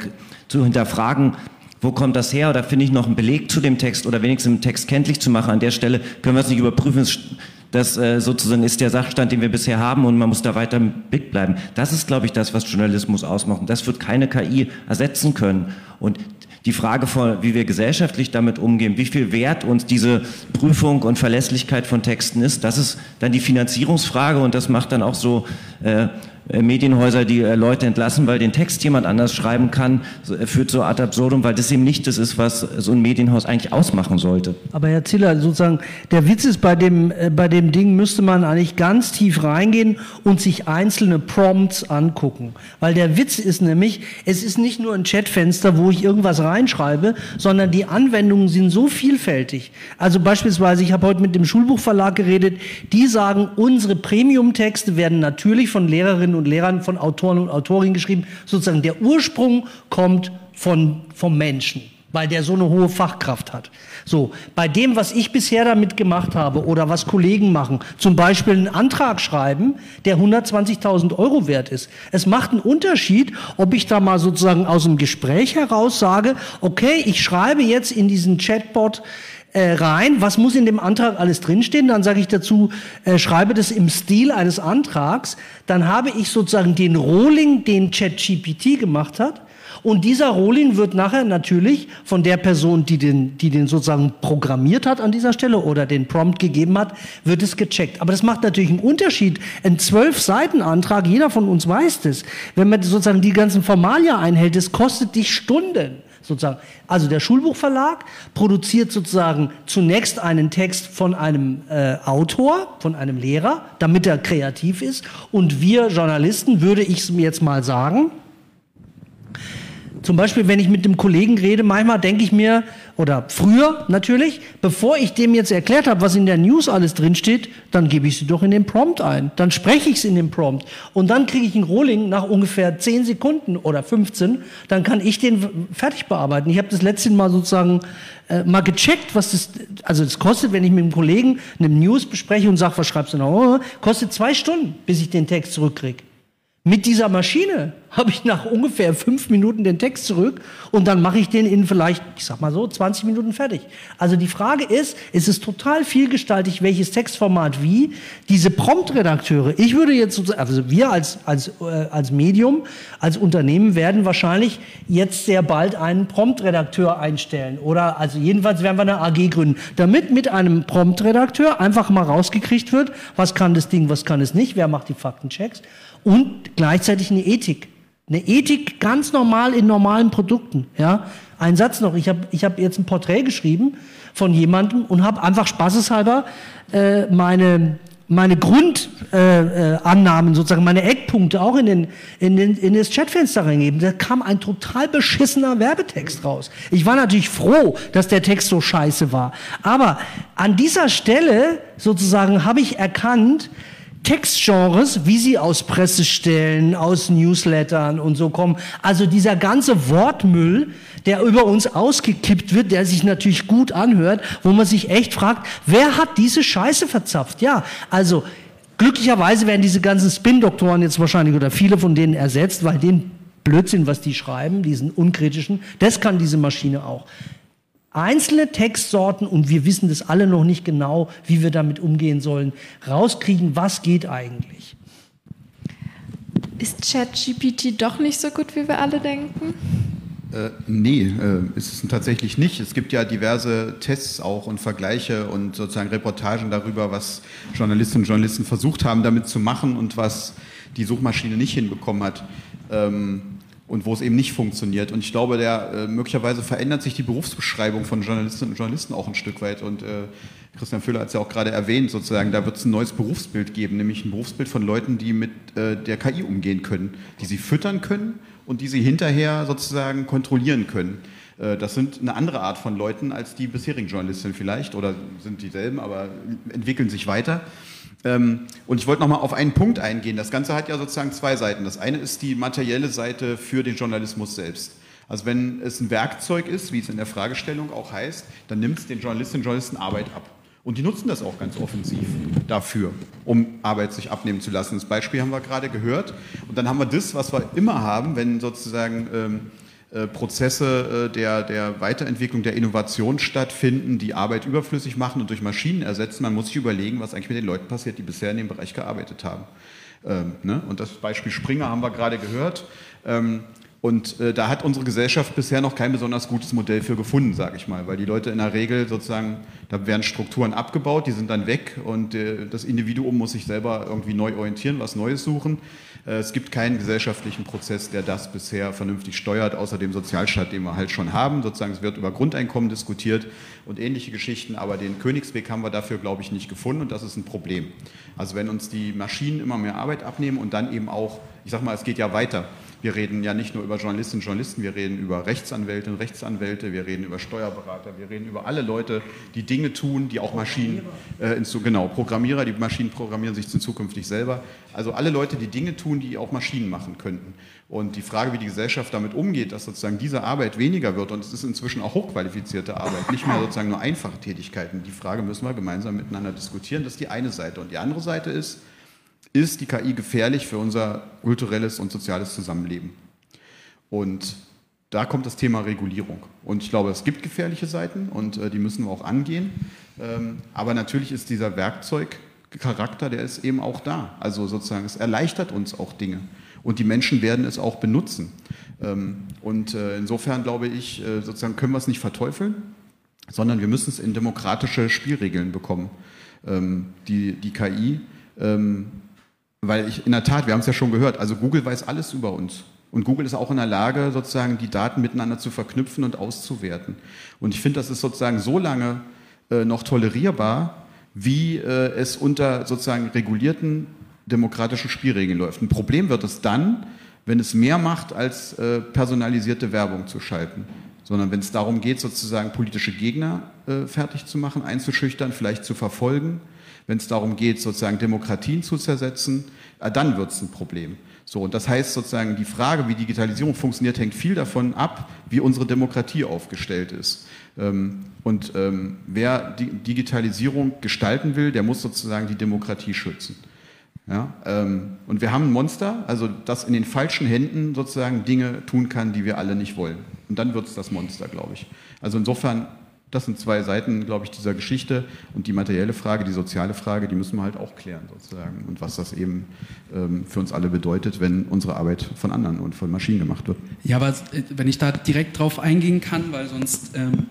zu hinterfragen, wo kommt das her? Oder finde ich noch einen Beleg zu dem Text oder wenigstens einen Text kenntlich zu machen? An der Stelle können wir es nicht überprüfen. Das äh, sozusagen ist der Sachstand, den wir bisher haben und man muss da weiter im Blick bleiben. Das ist, glaube ich, das, was Journalismus ausmacht. Und das wird keine KI ersetzen können. Und die Frage von, wie wir gesellschaftlich damit umgehen, wie viel Wert uns diese Prüfung und Verlässlichkeit von Texten ist, das ist dann die Finanzierungsfrage und das macht dann auch so äh, Medienhäuser, die äh, Leute entlassen, weil den Text jemand anders schreiben kann, äh, führt so ad absurdum, weil das eben nicht das ist, was so ein Medienhaus eigentlich ausmachen sollte. Aber Herr Ziller, sozusagen, der Witz ist, bei dem, bei dem Ding müsste man eigentlich ganz tief reingehen und sich einzelne Prompts angucken. Weil der Witz ist nämlich, es ist nicht nur ein Chatfenster, wo ich irgendwas reinschreibe, sondern die Anwendungen sind so vielfältig. Also beispielsweise, ich habe heute mit dem Schulbuchverlag geredet, die sagen, unsere Premium-Texte werden natürlich von Lehrerinnen Lehrerinnen und Lehrern, von Autoren und Autorinnen geschrieben. Sozusagen der Ursprung kommt von, vom Menschen, weil der so eine hohe Fachkraft hat. So, bei dem, was ich bisher damit gemacht habe oder was Kollegen machen, zum Beispiel einen Antrag schreiben, der 120.000 Euro wert ist. Es macht einen Unterschied, ob ich da mal sozusagen aus dem Gespräch heraus sage, okay, ich schreibe jetzt in diesen Chatbot, äh, rein, was muss in dem Antrag alles drinstehen, dann sage ich dazu, äh, schreibe das im Stil eines Antrags, dann habe ich sozusagen den Rolling, den ChatGPT gemacht hat, und dieser Rolling wird nachher natürlich von der Person, die den, die den sozusagen programmiert hat an dieser Stelle oder den Prompt gegeben hat, wird es gecheckt. Aber das macht natürlich einen Unterschied. Ein zwölf Seiten Antrag, jeder von uns weiß das. Wenn man sozusagen die ganzen Formalia einhält, das kostet dich Stunden sozusagen. Also der Schulbuchverlag produziert sozusagen zunächst einen Text von einem äh, Autor, von einem Lehrer, damit er kreativ ist. Und wir Journalisten, würde ich jetzt mal sagen, zum Beispiel, wenn ich mit dem Kollegen rede, manchmal denke ich mir, oder früher natürlich, bevor ich dem jetzt erklärt habe, was in der News alles drinsteht, dann gebe ich sie doch in den Prompt ein. Dann spreche ich es in den Prompt. Und dann kriege ich einen Rolling nach ungefähr 10 Sekunden oder 15. Dann kann ich den fertig bearbeiten. Ich habe das letzte Mal sozusagen äh, mal gecheckt, was das, also das kostet, wenn ich mit einem Kollegen eine News bespreche und sage, was schreibst du noch, kostet zwei Stunden, bis ich den Text zurückkriege. Mit dieser Maschine habe ich nach ungefähr fünf Minuten den Text zurück und dann mache ich den in vielleicht, ich sag mal so, 20 Minuten fertig. Also die Frage ist, es ist total vielgestaltig, welches Textformat wie. Diese Prompt-Redakteure, ich würde jetzt, also wir als, als, äh, als Medium, als Unternehmen werden wahrscheinlich jetzt sehr bald einen Prompt-Redakteur einstellen oder also jedenfalls werden wir eine AG gründen, damit mit einem Prompt-Redakteur einfach mal rausgekriegt wird, was kann das Ding, was kann es nicht, wer macht die Faktenchecks und gleichzeitig eine Ethik. Eine Ethik ganz normal in normalen Produkten. Ja? Ein Satz noch, ich habe ich hab jetzt ein Porträt geschrieben von jemandem und habe einfach spaßeshalber äh, meine, meine Grundannahmen, äh, äh, sozusagen meine Eckpunkte auch in, den, in, den, in das Chatfenster reingegeben. Da kam ein total beschissener Werbetext raus. Ich war natürlich froh, dass der Text so scheiße war. Aber an dieser Stelle sozusagen habe ich erkannt, Textgenres, wie sie aus Pressestellen, aus Newslettern und so kommen. Also dieser ganze Wortmüll, der über uns ausgekippt wird, der sich natürlich gut anhört, wo man sich echt fragt, wer hat diese Scheiße verzapft? Ja, also glücklicherweise werden diese ganzen Spin-Doktoren jetzt wahrscheinlich oder viele von denen ersetzt, weil den Blödsinn, was die schreiben, diesen unkritischen, das kann diese Maschine auch einzelne Textsorten, und wir wissen das alle noch nicht genau, wie wir damit umgehen sollen, rauskriegen, was geht eigentlich. Ist ChatGPT doch nicht so gut, wie wir alle denken? Äh, nee, äh, ist es tatsächlich nicht. Es gibt ja diverse Tests auch und Vergleiche und sozusagen Reportagen darüber, was Journalistinnen und Journalisten versucht haben, damit zu machen und was die Suchmaschine nicht hinbekommen hat. Ähm, und wo es eben nicht funktioniert. Und ich glaube, der, äh, möglicherweise verändert sich die Berufsbeschreibung von Journalistinnen und Journalisten auch ein Stück weit. Und äh, Christian Füller hat es ja auch gerade erwähnt, sozusagen, da wird es ein neues Berufsbild geben, nämlich ein Berufsbild von Leuten, die mit äh, der KI umgehen können, die sie füttern können und die sie hinterher sozusagen kontrollieren können. Äh, das sind eine andere Art von Leuten als die bisherigen Journalistinnen vielleicht oder sind dieselben, aber entwickeln sich weiter. Ähm, und ich wollte nochmal auf einen Punkt eingehen. Das Ganze hat ja sozusagen zwei Seiten. Das eine ist die materielle Seite für den Journalismus selbst. Also wenn es ein Werkzeug ist, wie es in der Fragestellung auch heißt, dann nimmt es den Journalistinnen und Journalisten Arbeit ab. Und die nutzen das auch ganz offensiv dafür, um Arbeit sich abnehmen zu lassen. Das Beispiel haben wir gerade gehört. Und dann haben wir das, was wir immer haben, wenn sozusagen ähm, äh, Prozesse äh, der, der Weiterentwicklung, der Innovation stattfinden, die Arbeit überflüssig machen und durch Maschinen ersetzen. Man muss sich überlegen, was eigentlich mit den Leuten passiert, die bisher in dem Bereich gearbeitet haben. Ähm, ne? Und das Beispiel Springer haben wir gerade gehört. Ähm, und äh, da hat unsere Gesellschaft bisher noch kein besonders gutes Modell für gefunden, sage ich mal, weil die Leute in der Regel sozusagen, da werden Strukturen abgebaut, die sind dann weg und äh, das Individuum muss sich selber irgendwie neu orientieren, was Neues suchen. Äh, es gibt keinen gesellschaftlichen Prozess, der das bisher vernünftig steuert, außer dem Sozialstaat, den wir halt schon haben. Sozusagen, es wird über Grundeinkommen diskutiert und ähnliche Geschichten, aber den Königsweg haben wir dafür, glaube ich, nicht gefunden und das ist ein Problem. Also wenn uns die Maschinen immer mehr Arbeit abnehmen und dann eben auch, ich sage mal, es geht ja weiter. Wir reden ja nicht nur über Journalistinnen und Journalisten, wir reden über Rechtsanwältinnen und Rechtsanwälte, wir reden über Steuerberater, wir reden über alle Leute, die Dinge tun, die auch Maschinen, äh, genau, Programmierer, die Maschinen programmieren sich zukünftig selber. Also alle Leute, die Dinge tun, die auch Maschinen machen könnten. Und die Frage, wie die Gesellschaft damit umgeht, dass sozusagen diese Arbeit weniger wird, und es ist inzwischen auch hochqualifizierte Arbeit, nicht mehr sozusagen nur einfache Tätigkeiten, die Frage müssen wir gemeinsam miteinander diskutieren. Das ist die eine Seite. Und die andere Seite ist, ist die KI gefährlich für unser kulturelles und soziales Zusammenleben. Und da kommt das Thema Regulierung. Und ich glaube, es gibt gefährliche Seiten und äh, die müssen wir auch angehen. Ähm, aber natürlich ist dieser Werkzeugcharakter, der ist eben auch da. Also sozusagen, es erleichtert uns auch Dinge. Und die Menschen werden es auch benutzen. Ähm, und äh, insofern glaube ich, äh, sozusagen können wir es nicht verteufeln, sondern wir müssen es in demokratische Spielregeln bekommen. Ähm, die, die KI ähm, weil ich in der Tat, wir haben es ja schon gehört, also Google weiß alles über uns. Und Google ist auch in der Lage, sozusagen die Daten miteinander zu verknüpfen und auszuwerten. Und ich finde, das ist sozusagen so lange äh, noch tolerierbar, wie äh, es unter sozusagen regulierten demokratischen Spielregeln läuft. Ein Problem wird es dann, wenn es mehr macht, als äh, personalisierte Werbung zu schalten, sondern wenn es darum geht, sozusagen politische Gegner äh, fertig zu machen, einzuschüchtern, vielleicht zu verfolgen wenn es darum geht, sozusagen Demokratien zu zersetzen, äh, dann wird es ein Problem. So, und das heißt sozusagen, die Frage, wie Digitalisierung funktioniert, hängt viel davon ab, wie unsere Demokratie aufgestellt ist. Ähm, und ähm, wer die Digitalisierung gestalten will, der muss sozusagen die Demokratie schützen. Ja, ähm, und wir haben ein Monster, also das in den falschen Händen sozusagen Dinge tun kann, die wir alle nicht wollen. Und dann wird es das Monster, glaube ich. Also insofern, das sind zwei Seiten, glaube ich, dieser Geschichte. Und die materielle Frage, die soziale Frage, die müssen wir halt auch klären sozusagen. Und was das eben ähm, für uns alle bedeutet, wenn unsere Arbeit von anderen und von Maschinen gemacht wird. Ja, aber äh, wenn ich da direkt drauf eingehen kann, weil sonst... Ähm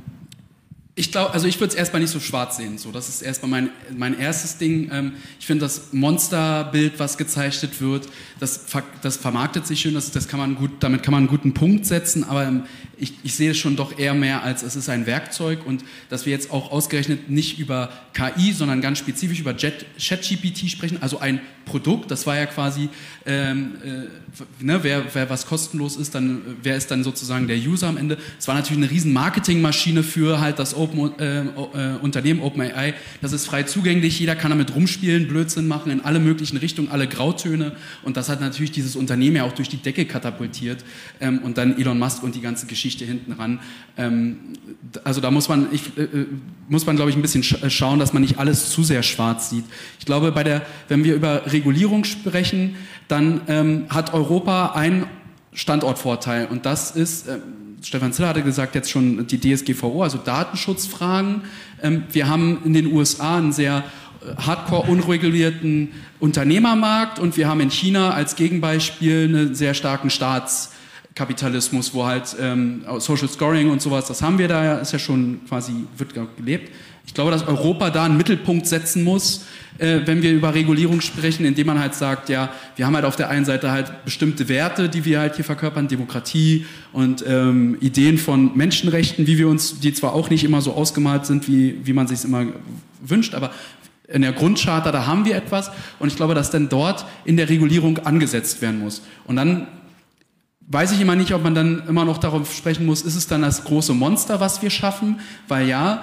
ich glaube, also ich würde es erstmal nicht so schwarz sehen. So, das ist erstmal mein, mein erstes Ding. Ähm, ich finde das Monsterbild, was gezeichnet wird, das, das vermarktet sich schön, das, das kann man gut, damit kann man einen guten Punkt setzen, aber ich, ich sehe es schon doch eher mehr als es ist ein Werkzeug und dass wir jetzt auch ausgerechnet nicht über KI, sondern ganz spezifisch über ChatGPT sprechen, also ein Produkt, das war ja quasi, ähm, äh, ne, wer, wer was kostenlos ist, dann wer ist dann sozusagen der User am Ende. Es war natürlich eine riesen Marketingmaschine für halt das Open, äh, äh, Unternehmen OpenAI. Das ist frei zugänglich, jeder kann damit rumspielen, Blödsinn machen in alle möglichen Richtungen, alle Grautöne und das hat natürlich dieses Unternehmen ja auch durch die Decke katapultiert ähm, und dann Elon Musk und die ganze Geschichte hinten ran. Ähm, also da muss man, ich, äh, äh muss man glaube ich ein bisschen sch schauen, dass man nicht alles zu sehr schwarz sieht. Ich glaube, bei der, wenn wir über Regulierung sprechen, dann ähm, hat Europa einen Standortvorteil und das ist, äh, Stefan Ziller hatte gesagt jetzt schon die DSGVO, also Datenschutzfragen. Ähm, wir haben in den USA einen sehr äh, hardcore unregulierten Unternehmermarkt und wir haben in China als Gegenbeispiel einen sehr starken Staatskapitalismus, wo halt ähm, Social Scoring und sowas, das haben wir da, ist ja schon quasi, wird gelebt. Ich glaube, dass Europa da einen Mittelpunkt setzen muss, äh, wenn wir über Regulierung sprechen, indem man halt sagt, ja, wir haben halt auf der einen Seite halt bestimmte Werte, die wir halt hier verkörpern, Demokratie und ähm, Ideen von Menschenrechten, wie wir uns, die zwar auch nicht immer so ausgemalt sind, wie, wie man sich es immer wünscht, aber in der Grundcharta, da haben wir etwas und ich glaube, dass dann dort in der Regulierung angesetzt werden muss. Und dann weiß ich immer nicht, ob man dann immer noch darauf sprechen muss, ist es dann das große Monster, was wir schaffen? Weil ja,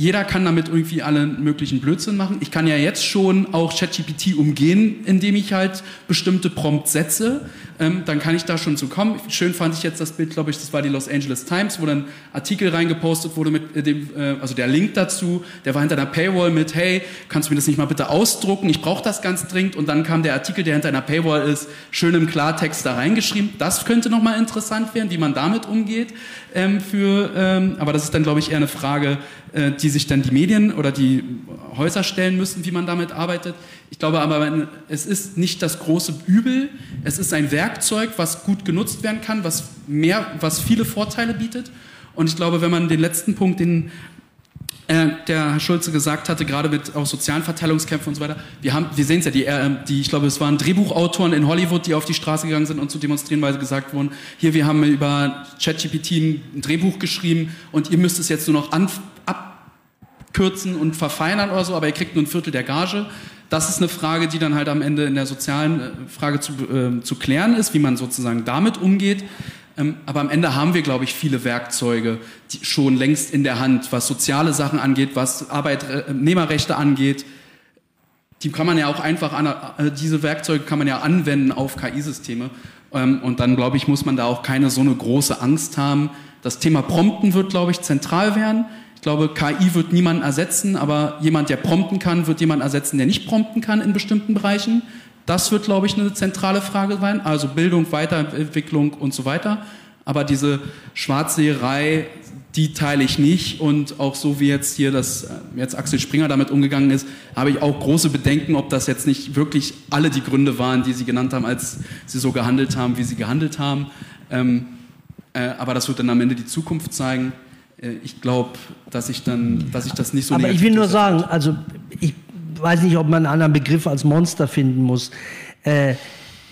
jeder kann damit irgendwie alle möglichen Blödsinn machen. Ich kann ja jetzt schon auch ChatGPT umgehen, indem ich halt bestimmte Prompts setze. Ähm, dann kann ich da schon zu kommen. Schön fand ich jetzt das Bild, glaube ich, das war die Los Angeles Times, wo dann Artikel reingepostet wurde mit äh, dem, äh, also der Link dazu, der war hinter einer Paywall mit, hey, kannst du mir das nicht mal bitte ausdrucken? Ich brauche das ganz dringend. Und dann kam der Artikel, der hinter einer Paywall ist, schön im Klartext da reingeschrieben. Das könnte nochmal interessant werden, wie man damit umgeht. Ähm, für, ähm, aber das ist dann, glaube ich, eher eine Frage, äh, die sich dann die Medien oder die Häuser stellen müssen, wie man damit arbeitet. Ich glaube aber, es ist nicht das große Übel. Es ist ein Werkzeug, was gut genutzt werden kann, was mehr, was viele Vorteile bietet. Und ich glaube, wenn man den letzten Punkt, den äh, der Herr Schulze gesagt hatte, gerade mit auch sozialen Verteilungskämpfen und so weiter. Wir, haben, wir sehen es ja, die, äh, die, ich glaube, es waren Drehbuchautoren in Hollywood, die auf die Straße gegangen sind und zu demonstrieren, weil sie gesagt wurden, hier, wir haben über ChatGPT ein Drehbuch geschrieben und ihr müsst es jetzt nur noch an, abkürzen und verfeinern oder so, aber ihr kriegt nur ein Viertel der Gage. Das ist eine Frage, die dann halt am Ende in der sozialen äh, Frage zu, äh, zu klären ist, wie man sozusagen damit umgeht. Ähm, aber am Ende haben wir, glaube ich, viele Werkzeuge schon längst in der Hand, was soziale Sachen angeht, was Arbeitnehmerrechte angeht. Die kann man ja auch einfach, an, äh, diese Werkzeuge kann man ja anwenden auf KI-Systeme. Ähm, und dann, glaube ich, muss man da auch keine so eine große Angst haben. Das Thema Prompten wird, glaube ich, zentral werden. Ich glaube, KI wird niemanden ersetzen, aber jemand, der prompten kann, wird jemanden ersetzen, der nicht prompten kann in bestimmten Bereichen. Das wird, glaube ich, eine zentrale Frage sein. Also Bildung, Weiterentwicklung und so weiter. Aber diese Schwarzseherei, die teile ich nicht. Und auch so wie jetzt hier das, äh, jetzt Axel Springer damit umgegangen ist, habe ich auch große Bedenken, ob das jetzt nicht wirklich alle die Gründe waren, die Sie genannt haben, als Sie so gehandelt haben, wie Sie gehandelt haben. Ähm, äh, aber das wird dann am Ende die Zukunft zeigen. Äh, ich glaube, dass ich dann, dass ich das nicht so. Aber ich will nur sagen, also ich weiß nicht, ob man einen anderen Begriff als Monster finden muss. Äh,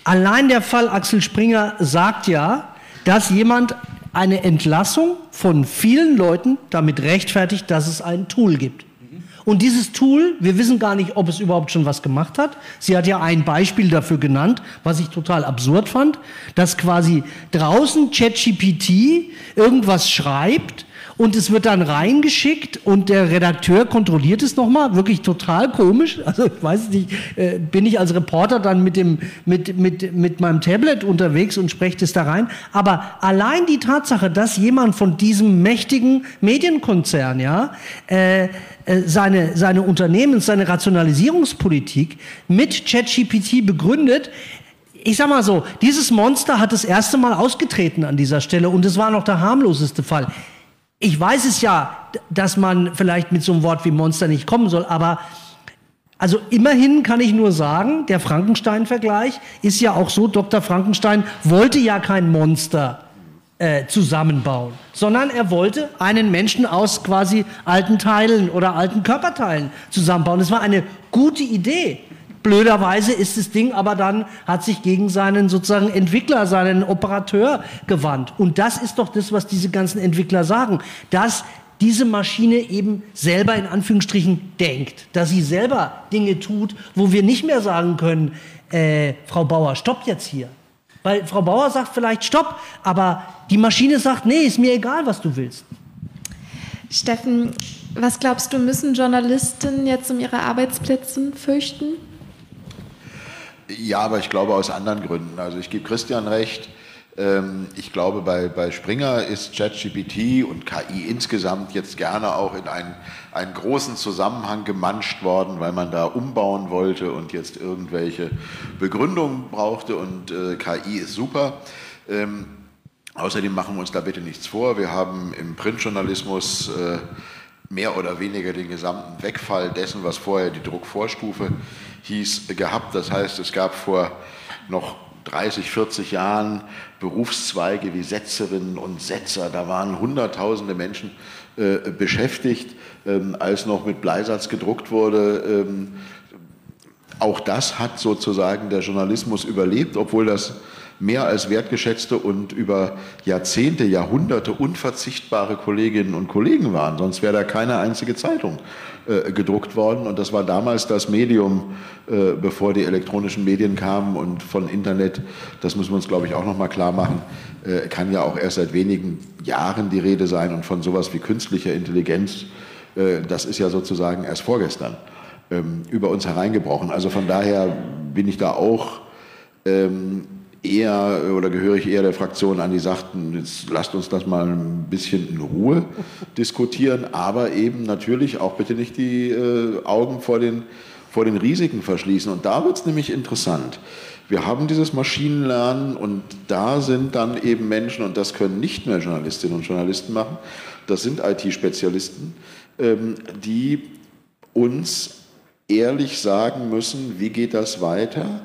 allein der Fall Axel Springer sagt ja, dass jemand eine Entlassung von vielen Leuten damit rechtfertigt, dass es ein Tool gibt. Und dieses Tool, wir wissen gar nicht, ob es überhaupt schon was gemacht hat. Sie hat ja ein Beispiel dafür genannt, was ich total absurd fand, dass quasi draußen ChatGPT irgendwas schreibt und es wird dann reingeschickt und der Redakteur kontrolliert es nochmal, wirklich total komisch. Also ich weiß nicht, äh, bin ich als Reporter dann mit, dem, mit, mit, mit meinem Tablet unterwegs und spreche das da rein. Aber allein die Tatsache, dass jemand von diesem mächtigen Medienkonzern, ja, äh, äh seine, seine Unternehmens-, seine Rationalisierungspolitik mit ChatGPT begründet, ich sag mal so, dieses Monster hat das erste Mal ausgetreten an dieser Stelle und es war noch der harmloseste Fall. Ich weiß es ja, dass man vielleicht mit so einem Wort wie Monster nicht kommen soll, aber also immerhin kann ich nur sagen, der Frankenstein-Vergleich ist ja auch so, Dr. Frankenstein wollte ja kein Monster äh, zusammenbauen, sondern er wollte einen Menschen aus quasi alten Teilen oder alten Körperteilen zusammenbauen. Das war eine gute Idee. Blöderweise ist das Ding aber dann, hat sich gegen seinen sozusagen Entwickler, seinen Operateur gewandt. Und das ist doch das, was diese ganzen Entwickler sagen, dass diese Maschine eben selber in Anführungsstrichen denkt, dass sie selber Dinge tut, wo wir nicht mehr sagen können, äh, Frau Bauer, stopp jetzt hier. Weil Frau Bauer sagt vielleicht stopp, aber die Maschine sagt, nee, ist mir egal, was du willst. Steffen, was glaubst du, müssen Journalisten jetzt um ihre Arbeitsplätze fürchten? Ja, aber ich glaube aus anderen Gründen. Also ich gebe Christian recht. Ähm, ich glaube, bei, bei Springer ist ChatGPT und KI insgesamt jetzt gerne auch in einen, einen großen Zusammenhang gemanscht worden, weil man da umbauen wollte und jetzt irgendwelche Begründungen brauchte. Und äh, KI ist super. Ähm, außerdem machen wir uns da bitte nichts vor. Wir haben im Printjournalismus äh, mehr oder weniger den gesamten Wegfall dessen, was vorher die Druckvorstufe hieß, gehabt. Das heißt, es gab vor noch 30, 40 Jahren Berufszweige wie Setzerinnen und Setzer. Da waren Hunderttausende Menschen äh, beschäftigt, ähm, als noch mit Bleisatz gedruckt wurde. Ähm, auch das hat sozusagen der Journalismus überlebt, obwohl das mehr als wertgeschätzte und über Jahrzehnte, Jahrhunderte unverzichtbare Kolleginnen und Kollegen waren. Sonst wäre da keine einzige Zeitung äh, gedruckt worden. Und das war damals das Medium, äh, bevor die elektronischen Medien kamen und von Internet, das müssen wir uns, glaube ich, auch nochmal klar machen, äh, kann ja auch erst seit wenigen Jahren die Rede sein und von sowas wie künstlicher Intelligenz, äh, das ist ja sozusagen erst vorgestern ähm, über uns hereingebrochen. Also von daher bin ich da auch ähm, eher oder gehöre ich eher der Fraktion an, die sagten, jetzt lasst uns das mal ein bisschen in Ruhe diskutieren, aber eben natürlich auch bitte nicht die äh, Augen vor den, vor den Risiken verschließen. Und da wird es nämlich interessant. Wir haben dieses Maschinenlernen und da sind dann eben Menschen, und das können nicht mehr Journalistinnen und Journalisten machen, das sind IT-Spezialisten, ähm, die uns ehrlich sagen müssen, wie geht das weiter?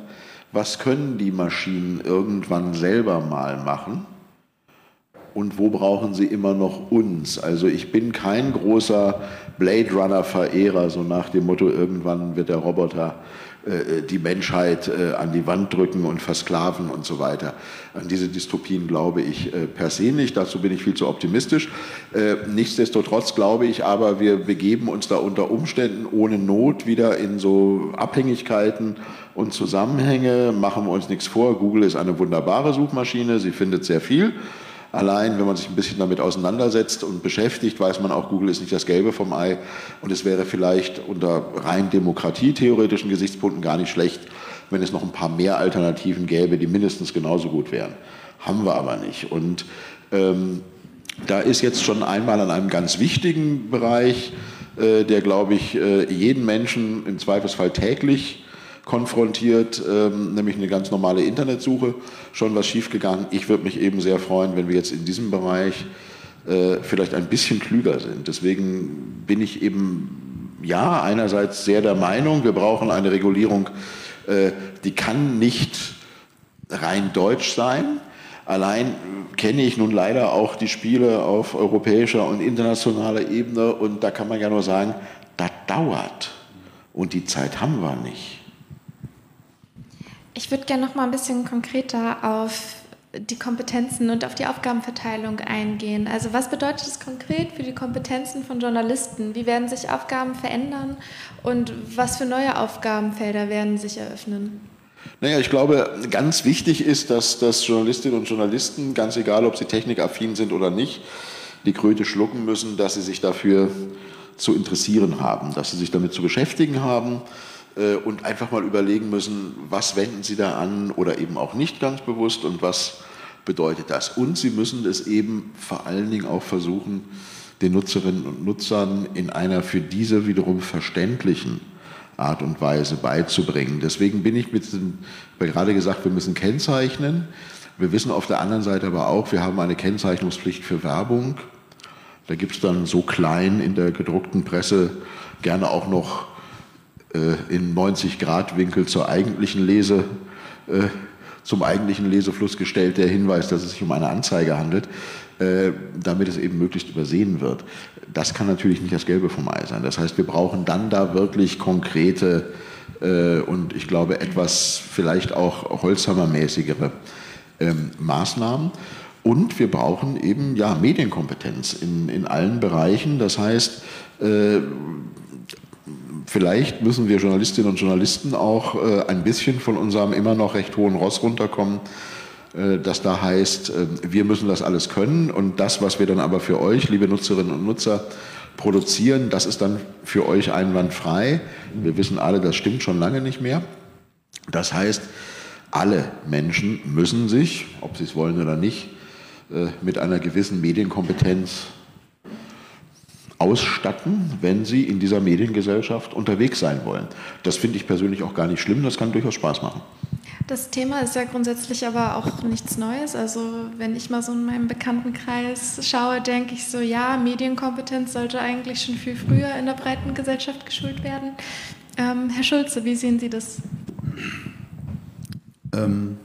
Was können die Maschinen irgendwann selber mal machen und wo brauchen sie immer noch uns. Also ich bin kein großer Blade Runner-Verehrer, so nach dem Motto, irgendwann wird der Roboter äh, die Menschheit äh, an die Wand drücken und versklaven und so weiter. An diese Dystopien glaube ich äh, per se nicht, dazu bin ich viel zu optimistisch. Nichtsdestotrotz glaube ich aber, wir begeben uns da unter Umständen ohne Not wieder in so Abhängigkeiten und Zusammenhänge. Machen wir uns nichts vor, Google ist eine wunderbare Suchmaschine, sie findet sehr viel. Allein, wenn man sich ein bisschen damit auseinandersetzt und beschäftigt, weiß man auch, Google ist nicht das Gelbe vom Ei. Und es wäre vielleicht unter rein demokratietheoretischen Gesichtspunkten gar nicht schlecht, wenn es noch ein paar mehr Alternativen gäbe, die mindestens genauso gut wären. Haben wir aber nicht. Und ähm, da ist jetzt schon einmal an einem ganz wichtigen Bereich, äh, der, glaube ich, äh, jeden Menschen im Zweifelsfall täglich konfrontiert, ähm, nämlich eine ganz normale Internetsuche, schon was schiefgegangen. Ich würde mich eben sehr freuen, wenn wir jetzt in diesem Bereich äh, vielleicht ein bisschen klüger sind. Deswegen bin ich eben, ja, einerseits sehr der Meinung, wir brauchen eine Regulierung, äh, die kann nicht rein deutsch sein. Allein kenne ich nun leider auch die Spiele auf europäischer und internationaler Ebene und da kann man ja nur sagen, das dauert und die Zeit haben wir nicht. Ich würde gerne noch mal ein bisschen konkreter auf die Kompetenzen und auf die Aufgabenverteilung eingehen. Also was bedeutet es konkret für die Kompetenzen von Journalisten? Wie werden sich Aufgaben verändern und was für neue Aufgabenfelder werden sich eröffnen? Naja, ich glaube, ganz wichtig ist, dass, dass Journalistinnen und Journalisten, ganz egal ob sie technikaffin sind oder nicht, die Kröte schlucken müssen, dass sie sich dafür zu interessieren haben, dass sie sich damit zu beschäftigen haben äh, und einfach mal überlegen müssen, was wenden sie da an oder eben auch nicht ganz bewusst und was bedeutet das. Und sie müssen es eben vor allen Dingen auch versuchen, den Nutzerinnen und Nutzern in einer für diese wiederum verständlichen Art und Weise beizubringen. Deswegen bin ich mit, gerade gesagt, wir müssen kennzeichnen. Wir wissen auf der anderen Seite aber auch, wir haben eine Kennzeichnungspflicht für Werbung. Da gibt es dann so klein in der gedruckten Presse gerne auch noch äh, in 90-Grad-Winkel zur eigentlichen Lese, äh, zum eigentlichen Lesefluss gestellt der Hinweis, dass es sich um eine Anzeige handelt, äh, damit es eben möglichst übersehen wird. Das kann natürlich nicht das Gelbe vom Ei sein. Das heißt, wir brauchen dann da wirklich konkrete und ich glaube etwas vielleicht auch holzhammermäßigere ähm, Maßnahmen. Und wir brauchen eben ja Medienkompetenz in, in allen Bereichen. Das heißt, vielleicht müssen wir Journalistinnen und Journalisten auch äh, ein bisschen von unserem immer noch recht hohen Ross runterkommen, äh, das da heißt, äh, wir müssen das alles können und das, was wir dann aber für euch, liebe Nutzerinnen und Nutzer, produzieren, das ist dann für euch einwandfrei. Wir wissen alle, das stimmt schon lange nicht mehr. Das heißt, alle Menschen müssen sich, ob sie es wollen oder nicht, äh, mit einer gewissen Medienkompetenz ausstatten, wenn sie in dieser Mediengesellschaft unterwegs sein wollen. Das finde ich persönlich auch gar nicht schlimm, das kann durchaus Spaß machen. Das Thema ist ja grundsätzlich aber auch nichts Neues. Also wenn ich mal so in meinem Bekanntenkreis schaue, denke ich so, ja, Medienkompetenz sollte eigentlich schon viel früher in der breiten Gesellschaft geschult werden. Ähm, Herr Schulze, wie sehen Sie das? Ähm,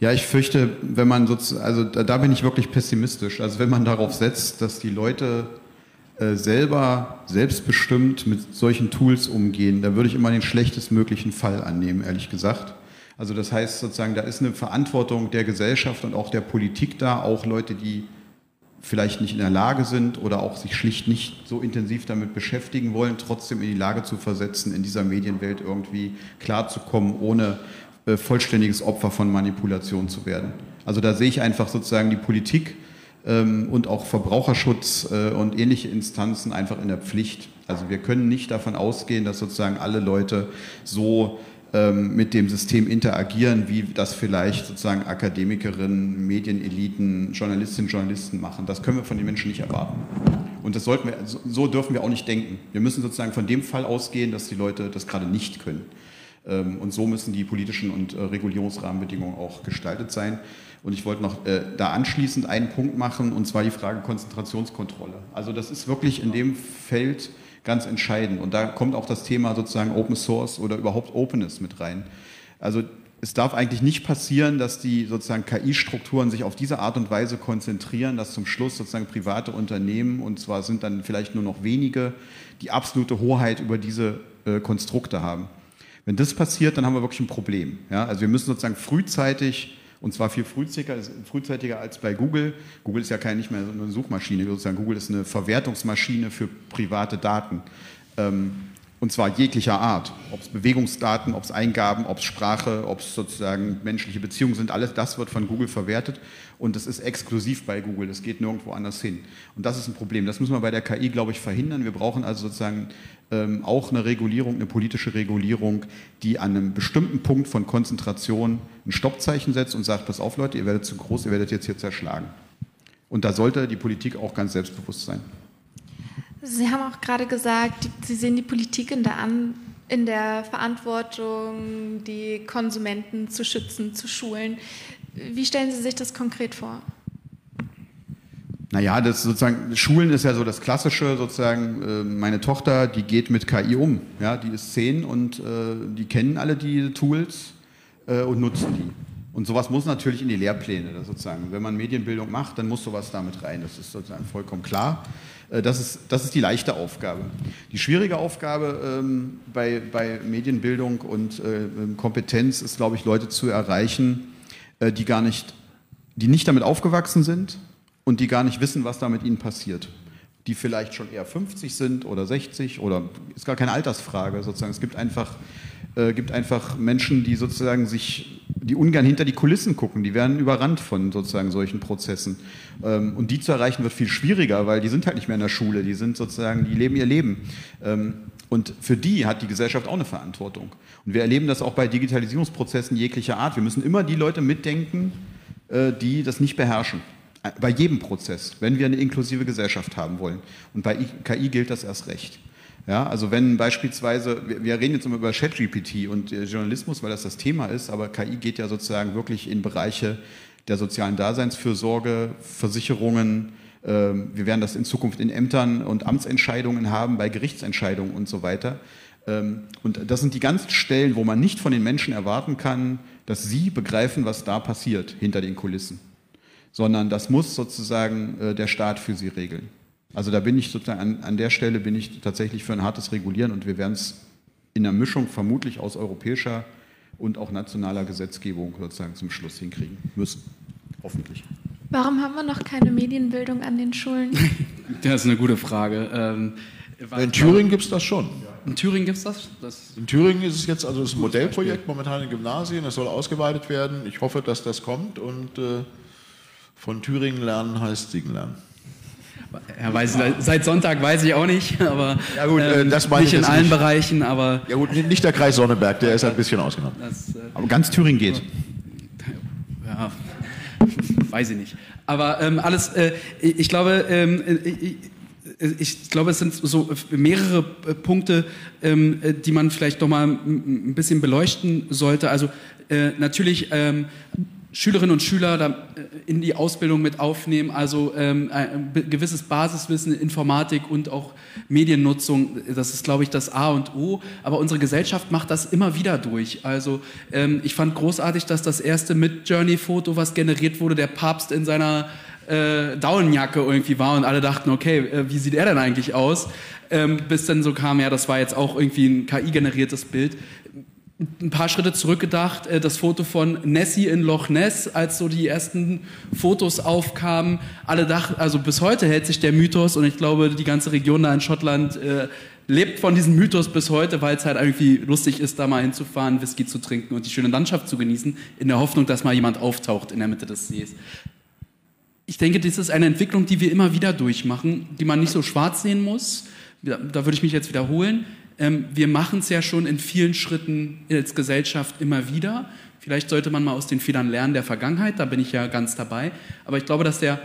ja, ich fürchte, wenn man sozusagen, also da, da bin ich wirklich pessimistisch. Also wenn man darauf setzt, dass die Leute selber selbstbestimmt mit solchen Tools umgehen, da würde ich immer den schlechtestmöglichen Fall annehmen, ehrlich gesagt. Also das heißt sozusagen, da ist eine Verantwortung der Gesellschaft und auch der Politik da, auch Leute, die vielleicht nicht in der Lage sind oder auch sich schlicht nicht so intensiv damit beschäftigen wollen, trotzdem in die Lage zu versetzen, in dieser Medienwelt irgendwie klarzukommen, ohne äh, vollständiges Opfer von Manipulation zu werden. Also da sehe ich einfach sozusagen die Politik und auch Verbraucherschutz äh, und ähnliche Instanzen einfach in der Pflicht. Also wir können nicht davon ausgehen, dass sozusagen alle Leute so ähm, mit dem System interagieren, wie das vielleicht sozusagen Akademikerinnen, Medieneliten, Journalistinnen, Journalisten machen. Das können wir von den Menschen nicht erwarten. Und das sollten wir, so dürfen wir auch nicht denken. Wir müssen sozusagen von dem Fall ausgehen, dass die Leute das gerade nicht können. Ähm, und so müssen die politischen und äh, Regulierungsrahmenbedingungen auch gestaltet sein. Und ich wollte noch äh, da anschließend einen Punkt machen, und zwar die Frage Konzentrationskontrolle. Also das ist wirklich in dem Feld ganz entscheidend. Und da kommt auch das Thema sozusagen Open Source oder überhaupt Openness mit rein. Also es darf eigentlich nicht passieren, dass die sozusagen KI-Strukturen sich auf diese Art und Weise konzentrieren, dass zum Schluss sozusagen private Unternehmen, und zwar sind dann vielleicht nur noch wenige, die absolute Hoheit über diese äh, Konstrukte haben. Wenn das passiert, dann haben wir wirklich ein Problem. Ja? Also wir müssen sozusagen frühzeitig, und zwar viel frühzeitiger, frühzeitiger als bei Google. Google ist ja keine, nicht mehr so eine Suchmaschine, sozusagen Google ist eine Verwertungsmaschine für private Daten. Ähm, und zwar jeglicher Art. Ob es Bewegungsdaten, ob es Eingaben, ob es Sprache, ob es sozusagen menschliche Beziehungen sind, alles das wird von Google verwertet und das ist exklusiv bei Google, das geht nirgendwo anders hin. Und das ist ein Problem. Das müssen wir bei der KI, glaube ich, verhindern. Wir brauchen also sozusagen ähm, auch eine Regulierung, eine politische Regulierung, die an einem bestimmten Punkt von Konzentration ein Stoppzeichen setzt und sagt, pass auf Leute, ihr werdet zu groß, ihr werdet jetzt hier zerschlagen. Und da sollte die Politik auch ganz selbstbewusst sein. Sie haben auch gerade gesagt, Sie sehen die Politik in der, An in der Verantwortung, die Konsumenten zu schützen, zu schulen. Wie stellen Sie sich das konkret vor? Naja, das sozusagen, Schulen ist ja so das Klassische, sozusagen, äh, meine Tochter, die geht mit KI um. Ja, die ist zehn und äh, die kennen alle die Tools äh, und nutzen die. Und sowas muss natürlich in die Lehrpläne, sozusagen. Wenn man Medienbildung macht, dann muss sowas damit rein. Das ist sozusagen vollkommen klar. Das ist, das ist die leichte Aufgabe. Die schwierige Aufgabe ähm, bei, bei Medienbildung und äh, Kompetenz ist, glaube ich, Leute zu erreichen, äh, die gar nicht, die nicht damit aufgewachsen sind und die gar nicht wissen, was da mit ihnen passiert. Die vielleicht schon eher 50 sind oder 60 oder ist gar keine Altersfrage sozusagen. Es gibt einfach äh, gibt einfach Menschen, die sozusagen sich, die ungern hinter die Kulissen gucken, die werden überrannt von sozusagen solchen Prozessen. Ähm, und die zu erreichen wird viel schwieriger, weil die sind halt nicht mehr in der Schule, die sind sozusagen, die leben ihr Leben. Ähm, und für die hat die Gesellschaft auch eine Verantwortung. Und wir erleben das auch bei Digitalisierungsprozessen jeglicher Art. Wir müssen immer die Leute mitdenken, äh, die das nicht beherrschen. Bei jedem Prozess, wenn wir eine inklusive Gesellschaft haben wollen. Und bei KI gilt das erst recht. Ja, also wenn beispielsweise, wir, reden jetzt immer über ChatGPT und äh, Journalismus, weil das das Thema ist, aber KI geht ja sozusagen wirklich in Bereiche der sozialen Daseinsfürsorge, Versicherungen. Ähm, wir werden das in Zukunft in Ämtern und Amtsentscheidungen haben, bei Gerichtsentscheidungen und so weiter. Ähm, und das sind die ganzen Stellen, wo man nicht von den Menschen erwarten kann, dass sie begreifen, was da passiert hinter den Kulissen, sondern das muss sozusagen äh, der Staat für sie regeln. Also da bin ich sozusagen an, an der Stelle bin ich tatsächlich für ein hartes Regulieren und wir werden es in der Mischung vermutlich aus europäischer und auch nationaler Gesetzgebung sozusagen zum Schluss hinkriegen müssen. Hoffentlich. Warum haben wir noch keine Medienbildung an den Schulen? das ist eine gute Frage. Ähm, in Thüringen gibt es das schon. In Thüringen gibt es das? das? In Thüringen ist es jetzt also das Modellprojekt momentan in Gymnasien. Es soll ausgeweitet werden. Ich hoffe, dass das kommt und äh, von Thüringen lernen heißt Siegen lernen. Ja, weiß, seit Sonntag weiß ich auch nicht, aber ja gut, äh, ähm, das nicht in allen nicht. Bereichen, aber ja gut, nicht der Kreis Sonneberg, der ist ein bisschen ausgenommen. Das, äh, aber ganz Thüringen geht. Ja, weiß ich nicht. Aber ähm, alles, äh, ich glaube, ähm, ich, ich glaube, es sind so mehrere Punkte, ähm, die man vielleicht noch mal ein bisschen beleuchten sollte. Also äh, natürlich ähm, Schülerinnen und Schüler äh, in die Ausbildung mit aufnehmen, also ähm, ein gewisses Basiswissen, Informatik und auch Mediennutzung, das ist, glaube ich, das A und O. Aber unsere Gesellschaft macht das immer wieder durch. Also ähm, ich fand großartig, dass das erste Mid-Journey-Foto, was generiert wurde, der Papst in seiner äh, Daunenjacke irgendwie war und alle dachten, okay, äh, wie sieht er denn eigentlich aus? Ähm, bis dann so kam, ja, das war jetzt auch irgendwie ein KI-generiertes Bild ein paar Schritte zurückgedacht, äh, das Foto von Nessie in Loch Ness, als so die ersten Fotos aufkamen. Alle dachten, also bis heute hält sich der Mythos und ich glaube, die ganze Region da in Schottland äh, lebt von diesem Mythos bis heute, weil es halt irgendwie lustig ist, da mal hinzufahren, Whisky zu trinken und die schöne Landschaft zu genießen, in der Hoffnung, dass mal jemand auftaucht in der Mitte des Sees. Ich denke, das ist eine Entwicklung, die wir immer wieder durchmachen, die man nicht so schwarz sehen muss. Da, da würde ich mich jetzt wiederholen. Ähm, wir machen es ja schon in vielen Schritten als Gesellschaft immer wieder. Vielleicht sollte man mal aus den Fehlern lernen der Vergangenheit, da bin ich ja ganz dabei. Aber ich glaube, dass der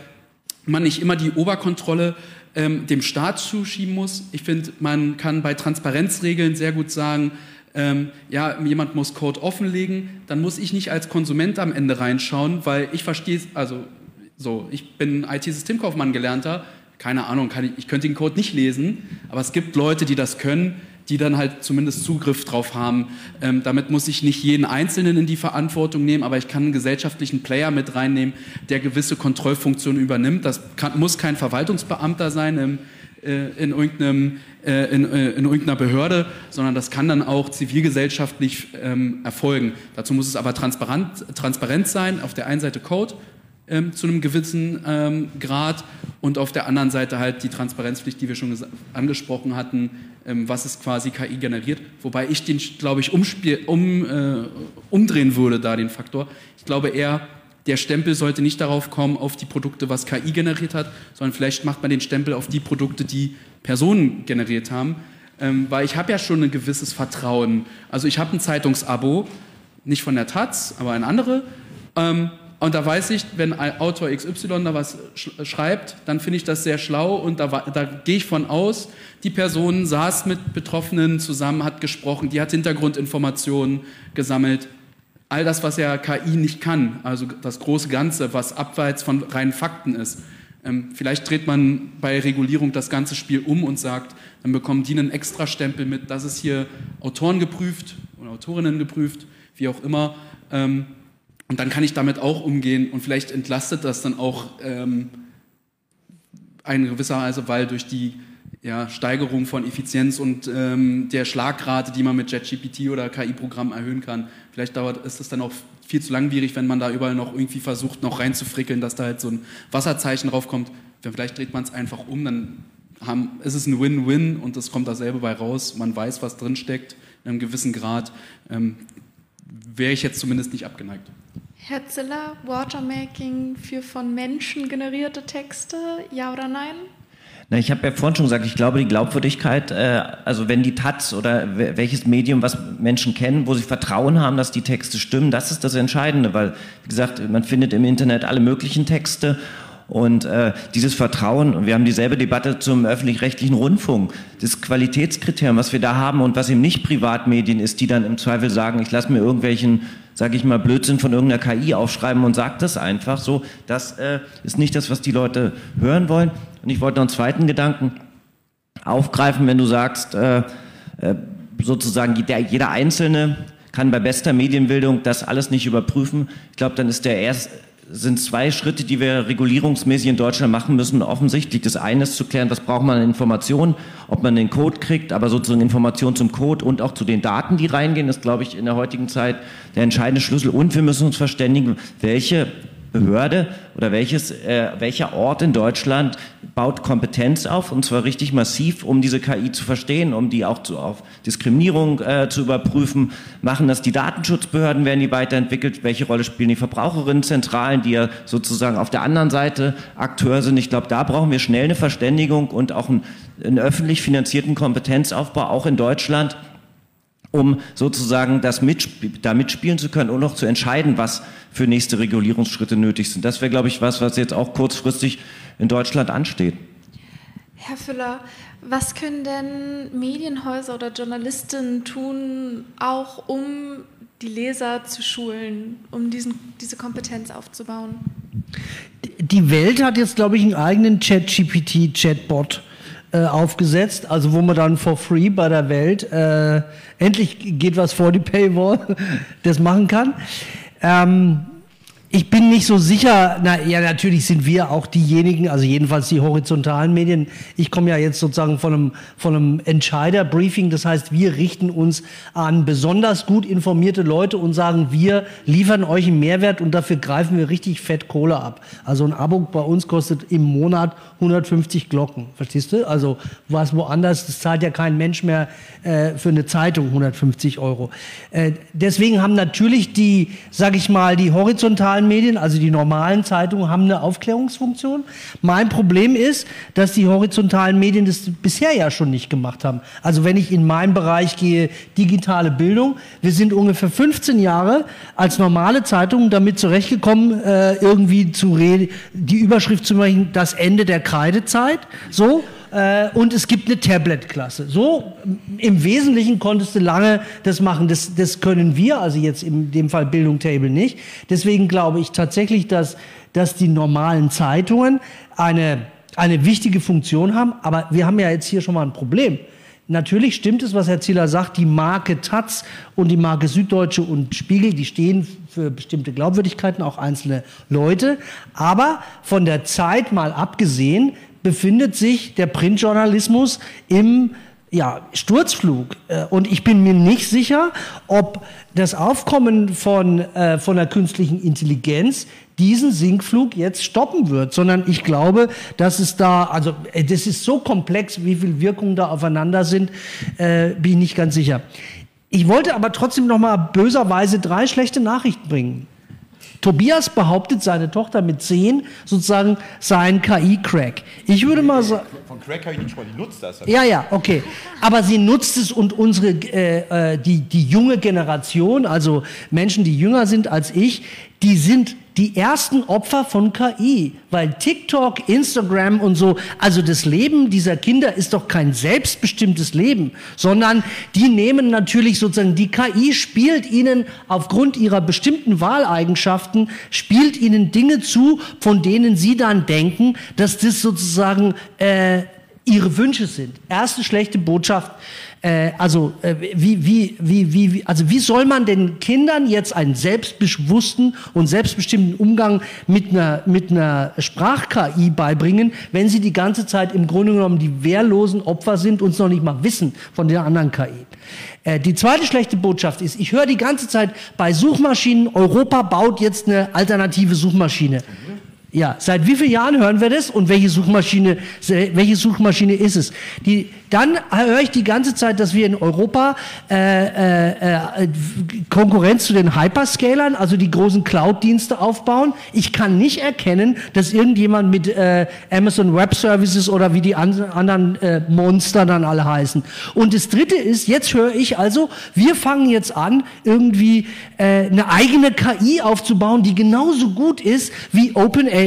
man nicht immer die Oberkontrolle ähm, dem Staat zuschieben muss. Ich finde, man kann bei Transparenzregeln sehr gut sagen, ähm, ja, jemand muss Code offenlegen, dann muss ich nicht als Konsument am Ende reinschauen, weil ich verstehe, also so, ich bin IT-Systemkaufmann gelernter, keine Ahnung, ich, ich könnte den Code nicht lesen, aber es gibt Leute, die das können die dann halt zumindest Zugriff drauf haben. Ähm, damit muss ich nicht jeden Einzelnen in die Verantwortung nehmen, aber ich kann einen gesellschaftlichen Player mit reinnehmen, der gewisse Kontrollfunktionen übernimmt. Das kann, muss kein Verwaltungsbeamter sein im, äh, in, irgendeinem, äh, in, äh, in, irgendeiner Behörde, sondern das kann dann auch zivilgesellschaftlich ähm, erfolgen. Dazu muss es aber transparent, transparent sein. Auf der einen Seite Code, ähm, zu einem gewissen ähm, Grad und auf der anderen Seite halt die Transparenzpflicht, die wir schon angesprochen hatten, ähm, was ist quasi KI generiert, wobei ich den, glaube ich, um, äh, umdrehen würde, da den Faktor. Ich glaube eher, der Stempel sollte nicht darauf kommen, auf die Produkte, was KI generiert hat, sondern vielleicht macht man den Stempel auf die Produkte, die Personen generiert haben. Ähm, weil ich habe ja schon ein gewisses Vertrauen. Also ich habe ein Zeitungsabo, nicht von der Taz, aber ein andere. Ähm, und da weiß ich, wenn Autor XY da was schreibt, dann finde ich das sehr schlau und da, da gehe ich von aus, die Person saß mit Betroffenen zusammen, hat gesprochen, die hat Hintergrundinformationen gesammelt. All das, was ja KI nicht kann, also das große Ganze, was abseits von reinen Fakten ist. Ähm, vielleicht dreht man bei Regulierung das ganze Spiel um und sagt, dann bekommen die einen Extra-Stempel mit, das ist hier Autoren geprüft oder Autorinnen geprüft, wie auch immer. Und dann kann ich damit auch umgehen und vielleicht entlastet das dann auch ähm, in gewisser Weise, weil durch die ja, Steigerung von Effizienz und ähm, der Schlagrate, die man mit JetGPT oder KI-Programmen erhöhen kann, vielleicht dauert, ist es dann auch viel zu langwierig, wenn man da überall noch irgendwie versucht, noch reinzufrickeln, dass da halt so ein Wasserzeichen draufkommt. Vielleicht dreht man es einfach um, dann haben, ist es ein Win-Win und es kommt dasselbe bei raus. Man weiß, was drinsteckt in einem gewissen Grad. Ähm, Wäre ich jetzt zumindest nicht abgeneigt. Herr Ziller, Watermaking für von Menschen generierte Texte, ja oder nein? Na, ich habe ja vorhin schon gesagt, ich glaube, die Glaubwürdigkeit, äh, also wenn die Taz oder welches Medium, was Menschen kennen, wo sie Vertrauen haben, dass die Texte stimmen, das ist das Entscheidende, weil, wie gesagt, man findet im Internet alle möglichen Texte und äh, dieses Vertrauen, wir haben dieselbe Debatte zum öffentlich-rechtlichen Rundfunk, das Qualitätskriterium, was wir da haben und was eben nicht Privatmedien ist, die dann im Zweifel sagen, ich lasse mir irgendwelchen, sage ich mal, Blödsinn von irgendeiner KI aufschreiben und sage das einfach so, das äh, ist nicht das, was die Leute hören wollen. Und ich wollte noch einen zweiten Gedanken aufgreifen, wenn du sagst, äh, äh, sozusagen jeder, jeder Einzelne kann bei bester Medienbildung das alles nicht überprüfen. Ich glaube, dann ist der erste sind zwei Schritte, die wir regulierungsmäßig in Deutschland machen müssen, offensichtlich. Das eine ist zu klären, was braucht man an Informationen, ob man den Code kriegt, aber sozusagen Informationen zum Code und auch zu den Daten, die reingehen, ist, glaube ich, in der heutigen Zeit der entscheidende Schlüssel. Und wir müssen uns verständigen, welche Behörde oder welches, äh, welcher Ort in Deutschland baut Kompetenz auf und zwar richtig massiv, um diese KI zu verstehen, um die auch zu, auf Diskriminierung äh, zu überprüfen. Machen das die Datenschutzbehörden, werden die weiterentwickelt? Welche Rolle spielen die Verbraucherinnenzentralen, die ja sozusagen auf der anderen Seite Akteur sind? Ich glaube, da brauchen wir schnell eine Verständigung und auch einen, einen öffentlich finanzierten Kompetenzaufbau, auch in Deutschland um sozusagen das mitsp da mitspielen zu können und auch zu entscheiden, was für nächste Regulierungsschritte nötig sind. Das wäre, glaube ich, was, was jetzt auch kurzfristig in Deutschland ansteht. Herr Füller, was können denn Medienhäuser oder Journalistinnen tun, auch um die Leser zu schulen, um diesen, diese Kompetenz aufzubauen? Die Welt hat jetzt, glaube ich, einen eigenen Chat-GPT-Chatbot äh, aufgesetzt, also wo man dann for free bei der Welt äh, endlich geht was vor die Paywall, das machen kann. Ähm, ich bin nicht so sicher, na ja, natürlich sind wir auch diejenigen, also jedenfalls die horizontalen Medien. Ich komme ja jetzt sozusagen von einem, von einem Entscheider-Briefing, das heißt, wir richten uns an besonders gut informierte Leute und sagen, wir liefern euch einen Mehrwert und dafür greifen wir richtig fett Kohle ab. Also ein Abo bei uns kostet im Monat 150 Glocken, verstehst du? Also was woanders, das zahlt ja kein Mensch mehr äh, für eine Zeitung 150 Euro. Äh, deswegen haben natürlich die, sag ich mal, die horizontalen digitalen Medien, also die normalen Zeitungen, haben eine Aufklärungsfunktion. Mein Problem ist, dass die horizontalen Medien das bisher ja schon nicht gemacht haben. Also wenn ich in meinen Bereich gehe, digitale Bildung, wir sind ungefähr 15 Jahre als normale Zeitung damit zurechtgekommen, äh, irgendwie zu reden, die Überschrift zu machen, das Ende der Kreidezeit, so äh, und es gibt eine Tablet-Klasse. So im Wesentlichen konntest du lange das machen. Das, das können wir, also jetzt in dem Fall Bildung Table nicht. Deswegen glaube ich tatsächlich, dass, dass die normalen Zeitungen eine, eine wichtige Funktion haben. Aber wir haben ja jetzt hier schon mal ein Problem. Natürlich stimmt es, was Herr Zieler sagt, die Marke Taz und die Marke Süddeutsche und Spiegel, die stehen für bestimmte Glaubwürdigkeiten, auch einzelne Leute. Aber von der Zeit mal abgesehen, befindet sich der Printjournalismus im ja, Sturzflug. Äh, und ich bin mir nicht sicher, ob das Aufkommen von, äh, von der künstlichen Intelligenz diesen Sinkflug jetzt stoppen wird, sondern ich glaube, dass es da, also äh, das ist so komplex, wie viele Wirkungen da aufeinander sind, äh, bin ich nicht ganz sicher. Ich wollte aber trotzdem noch mal böserweise drei schlechte Nachrichten bringen. Tobias behauptet, seine Tochter mit 10 sozusagen sei ein KI-Crack. Ich würde mal sagen. Von Crack habe ich nicht mal, die nutzt das. Ja, ja, okay. Aber sie nutzt es und unsere, äh, äh, die, die junge Generation, also Menschen, die jünger sind als ich, die sind die ersten Opfer von KI, weil TikTok, Instagram und so, also das Leben dieser Kinder ist doch kein selbstbestimmtes Leben, sondern die nehmen natürlich sozusagen, die KI spielt ihnen aufgrund ihrer bestimmten Wahleigenschaften, spielt ihnen Dinge zu, von denen sie dann denken, dass das sozusagen äh, ihre Wünsche sind. Erste schlechte Botschaft äh, also äh, wie, wie, wie, wie, also wie soll man den Kindern jetzt einen selbstbewussten und selbstbestimmten Umgang mit einer, mit einer Sprach-KI beibringen, wenn sie die ganze Zeit im Grunde genommen die wehrlosen Opfer sind und es noch nicht mal wissen von der anderen KI. Äh, die zweite schlechte Botschaft ist, ich höre die ganze Zeit bei Suchmaschinen, Europa baut jetzt eine alternative Suchmaschine. Ja, seit wie vielen Jahren hören wir das und welche Suchmaschine, welche Suchmaschine ist es? Die, dann höre ich die ganze Zeit, dass wir in Europa äh, äh, äh, Konkurrenz zu den Hyperscalern, also die großen Cloud-Dienste aufbauen. Ich kann nicht erkennen, dass irgendjemand mit äh, Amazon Web Services oder wie die an, anderen äh, Monster dann alle heißen. Und das Dritte ist, jetzt höre ich also, wir fangen jetzt an, irgendwie äh, eine eigene KI aufzubauen, die genauso gut ist wie OpenAI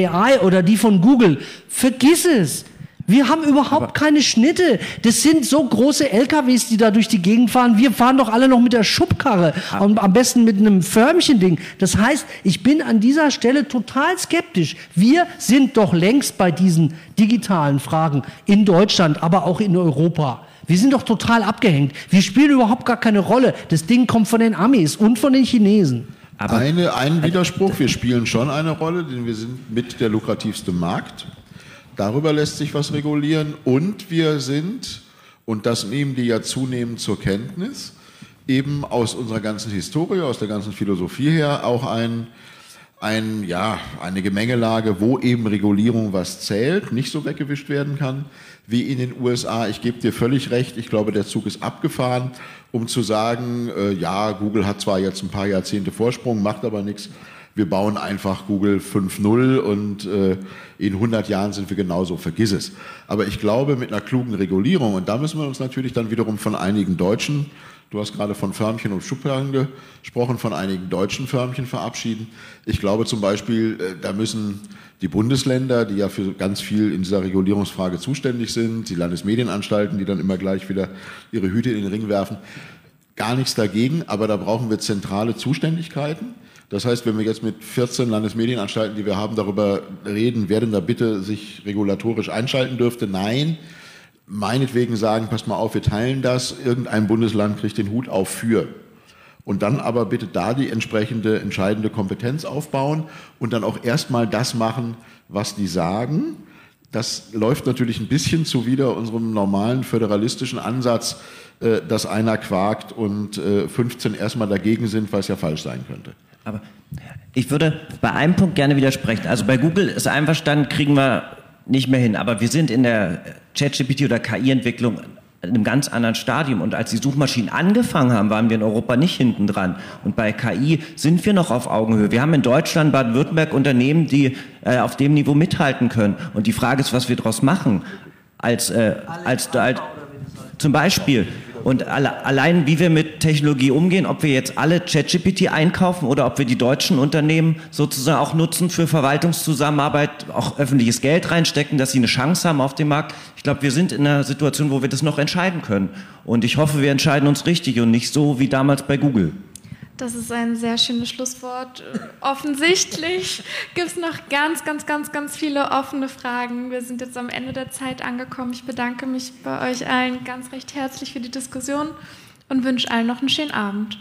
oder die von Google. Vergiss es. Wir haben überhaupt Aber keine Schnitte. Das sind so große LKWs, die da durch die Gegend fahren. Wir fahren doch alle noch mit der Schubkarre und am besten mit einem Förmchending. Das heißt, ich bin an dieser Stelle total skeptisch. Wir sind doch längst bei diesen digitalen Fragen in Deutschland, aber auch in Europa. Wir sind doch total abgehängt. Wir spielen überhaupt gar keine Rolle. Das Ding kommt von den Amis und von den Chinesen. Aber eine, ein Widerspruch, wir spielen schon eine Rolle, denn wir sind mit der lukrativste Markt. Darüber lässt sich was regulieren. Und wir sind, und das nehmen die ja zunehmend zur Kenntnis, eben aus unserer ganzen Historie, aus der ganzen Philosophie her auch ein, ein, ja, eine Gemengelage, wo eben Regulierung was zählt, nicht so weggewischt werden kann wie in den USA. Ich gebe dir völlig recht, ich glaube, der Zug ist abgefahren, um zu sagen, äh, ja, Google hat zwar jetzt ein paar Jahrzehnte Vorsprung, macht aber nichts wir bauen einfach Google 5.0 und äh, in 100 Jahren sind wir genauso, vergiss es. Aber ich glaube, mit einer klugen Regulierung, und da müssen wir uns natürlich dann wiederum von einigen Deutschen, du hast gerade von Förmchen und Schubladen gesprochen, von einigen deutschen Förmchen verabschieden. Ich glaube zum Beispiel, äh, da müssen die Bundesländer, die ja für ganz viel in dieser Regulierungsfrage zuständig sind, die Landesmedienanstalten, die dann immer gleich wieder ihre Hüte in den Ring werfen, gar nichts dagegen, aber da brauchen wir zentrale Zuständigkeiten. Das heißt, wenn wir jetzt mit 14 Landesmedienanstalten, die wir haben, darüber reden, wer denn da bitte sich regulatorisch einschalten dürfte, nein, meinetwegen sagen, passt mal auf, wir teilen das, irgendein Bundesland kriegt den Hut auf für. Und dann aber bitte da die entsprechende entscheidende Kompetenz aufbauen und dann auch erstmal das machen, was die sagen. Das läuft natürlich ein bisschen zuwider unserem normalen föderalistischen Ansatz, äh, dass einer quakt und 15 äh, erstmal dagegen sind, weil es ja falsch sein könnte. Aber ich würde bei einem Punkt gerne widersprechen. Also bei Google ist einverstanden, kriegen wir nicht mehr hin. Aber wir sind in der ChatGPT oder KI-Entwicklung in einem ganz anderen Stadium. Und als die Suchmaschinen angefangen haben, waren wir in Europa nicht hinten dran. Und bei KI sind wir noch auf Augenhöhe. Wir haben in Deutschland, Baden-Württemberg Unternehmen, die äh, auf dem Niveau mithalten können. Und die Frage ist, was wir daraus machen. Als, äh, als, als, zum Beispiel. Und alle, allein, wie wir mit Technologie umgehen, ob wir jetzt alle ChatGPT einkaufen oder ob wir die deutschen Unternehmen sozusagen auch nutzen für Verwaltungszusammenarbeit, auch öffentliches Geld reinstecken, dass sie eine Chance haben auf dem Markt. Ich glaube, wir sind in einer Situation, wo wir das noch entscheiden können. Und ich hoffe, wir entscheiden uns richtig und nicht so wie damals bei Google. Das ist ein sehr schönes Schlusswort. Offensichtlich gibt es noch ganz, ganz, ganz, ganz viele offene Fragen. Wir sind jetzt am Ende der Zeit angekommen. Ich bedanke mich bei euch allen ganz recht herzlich für die Diskussion und wünsche allen noch einen schönen Abend.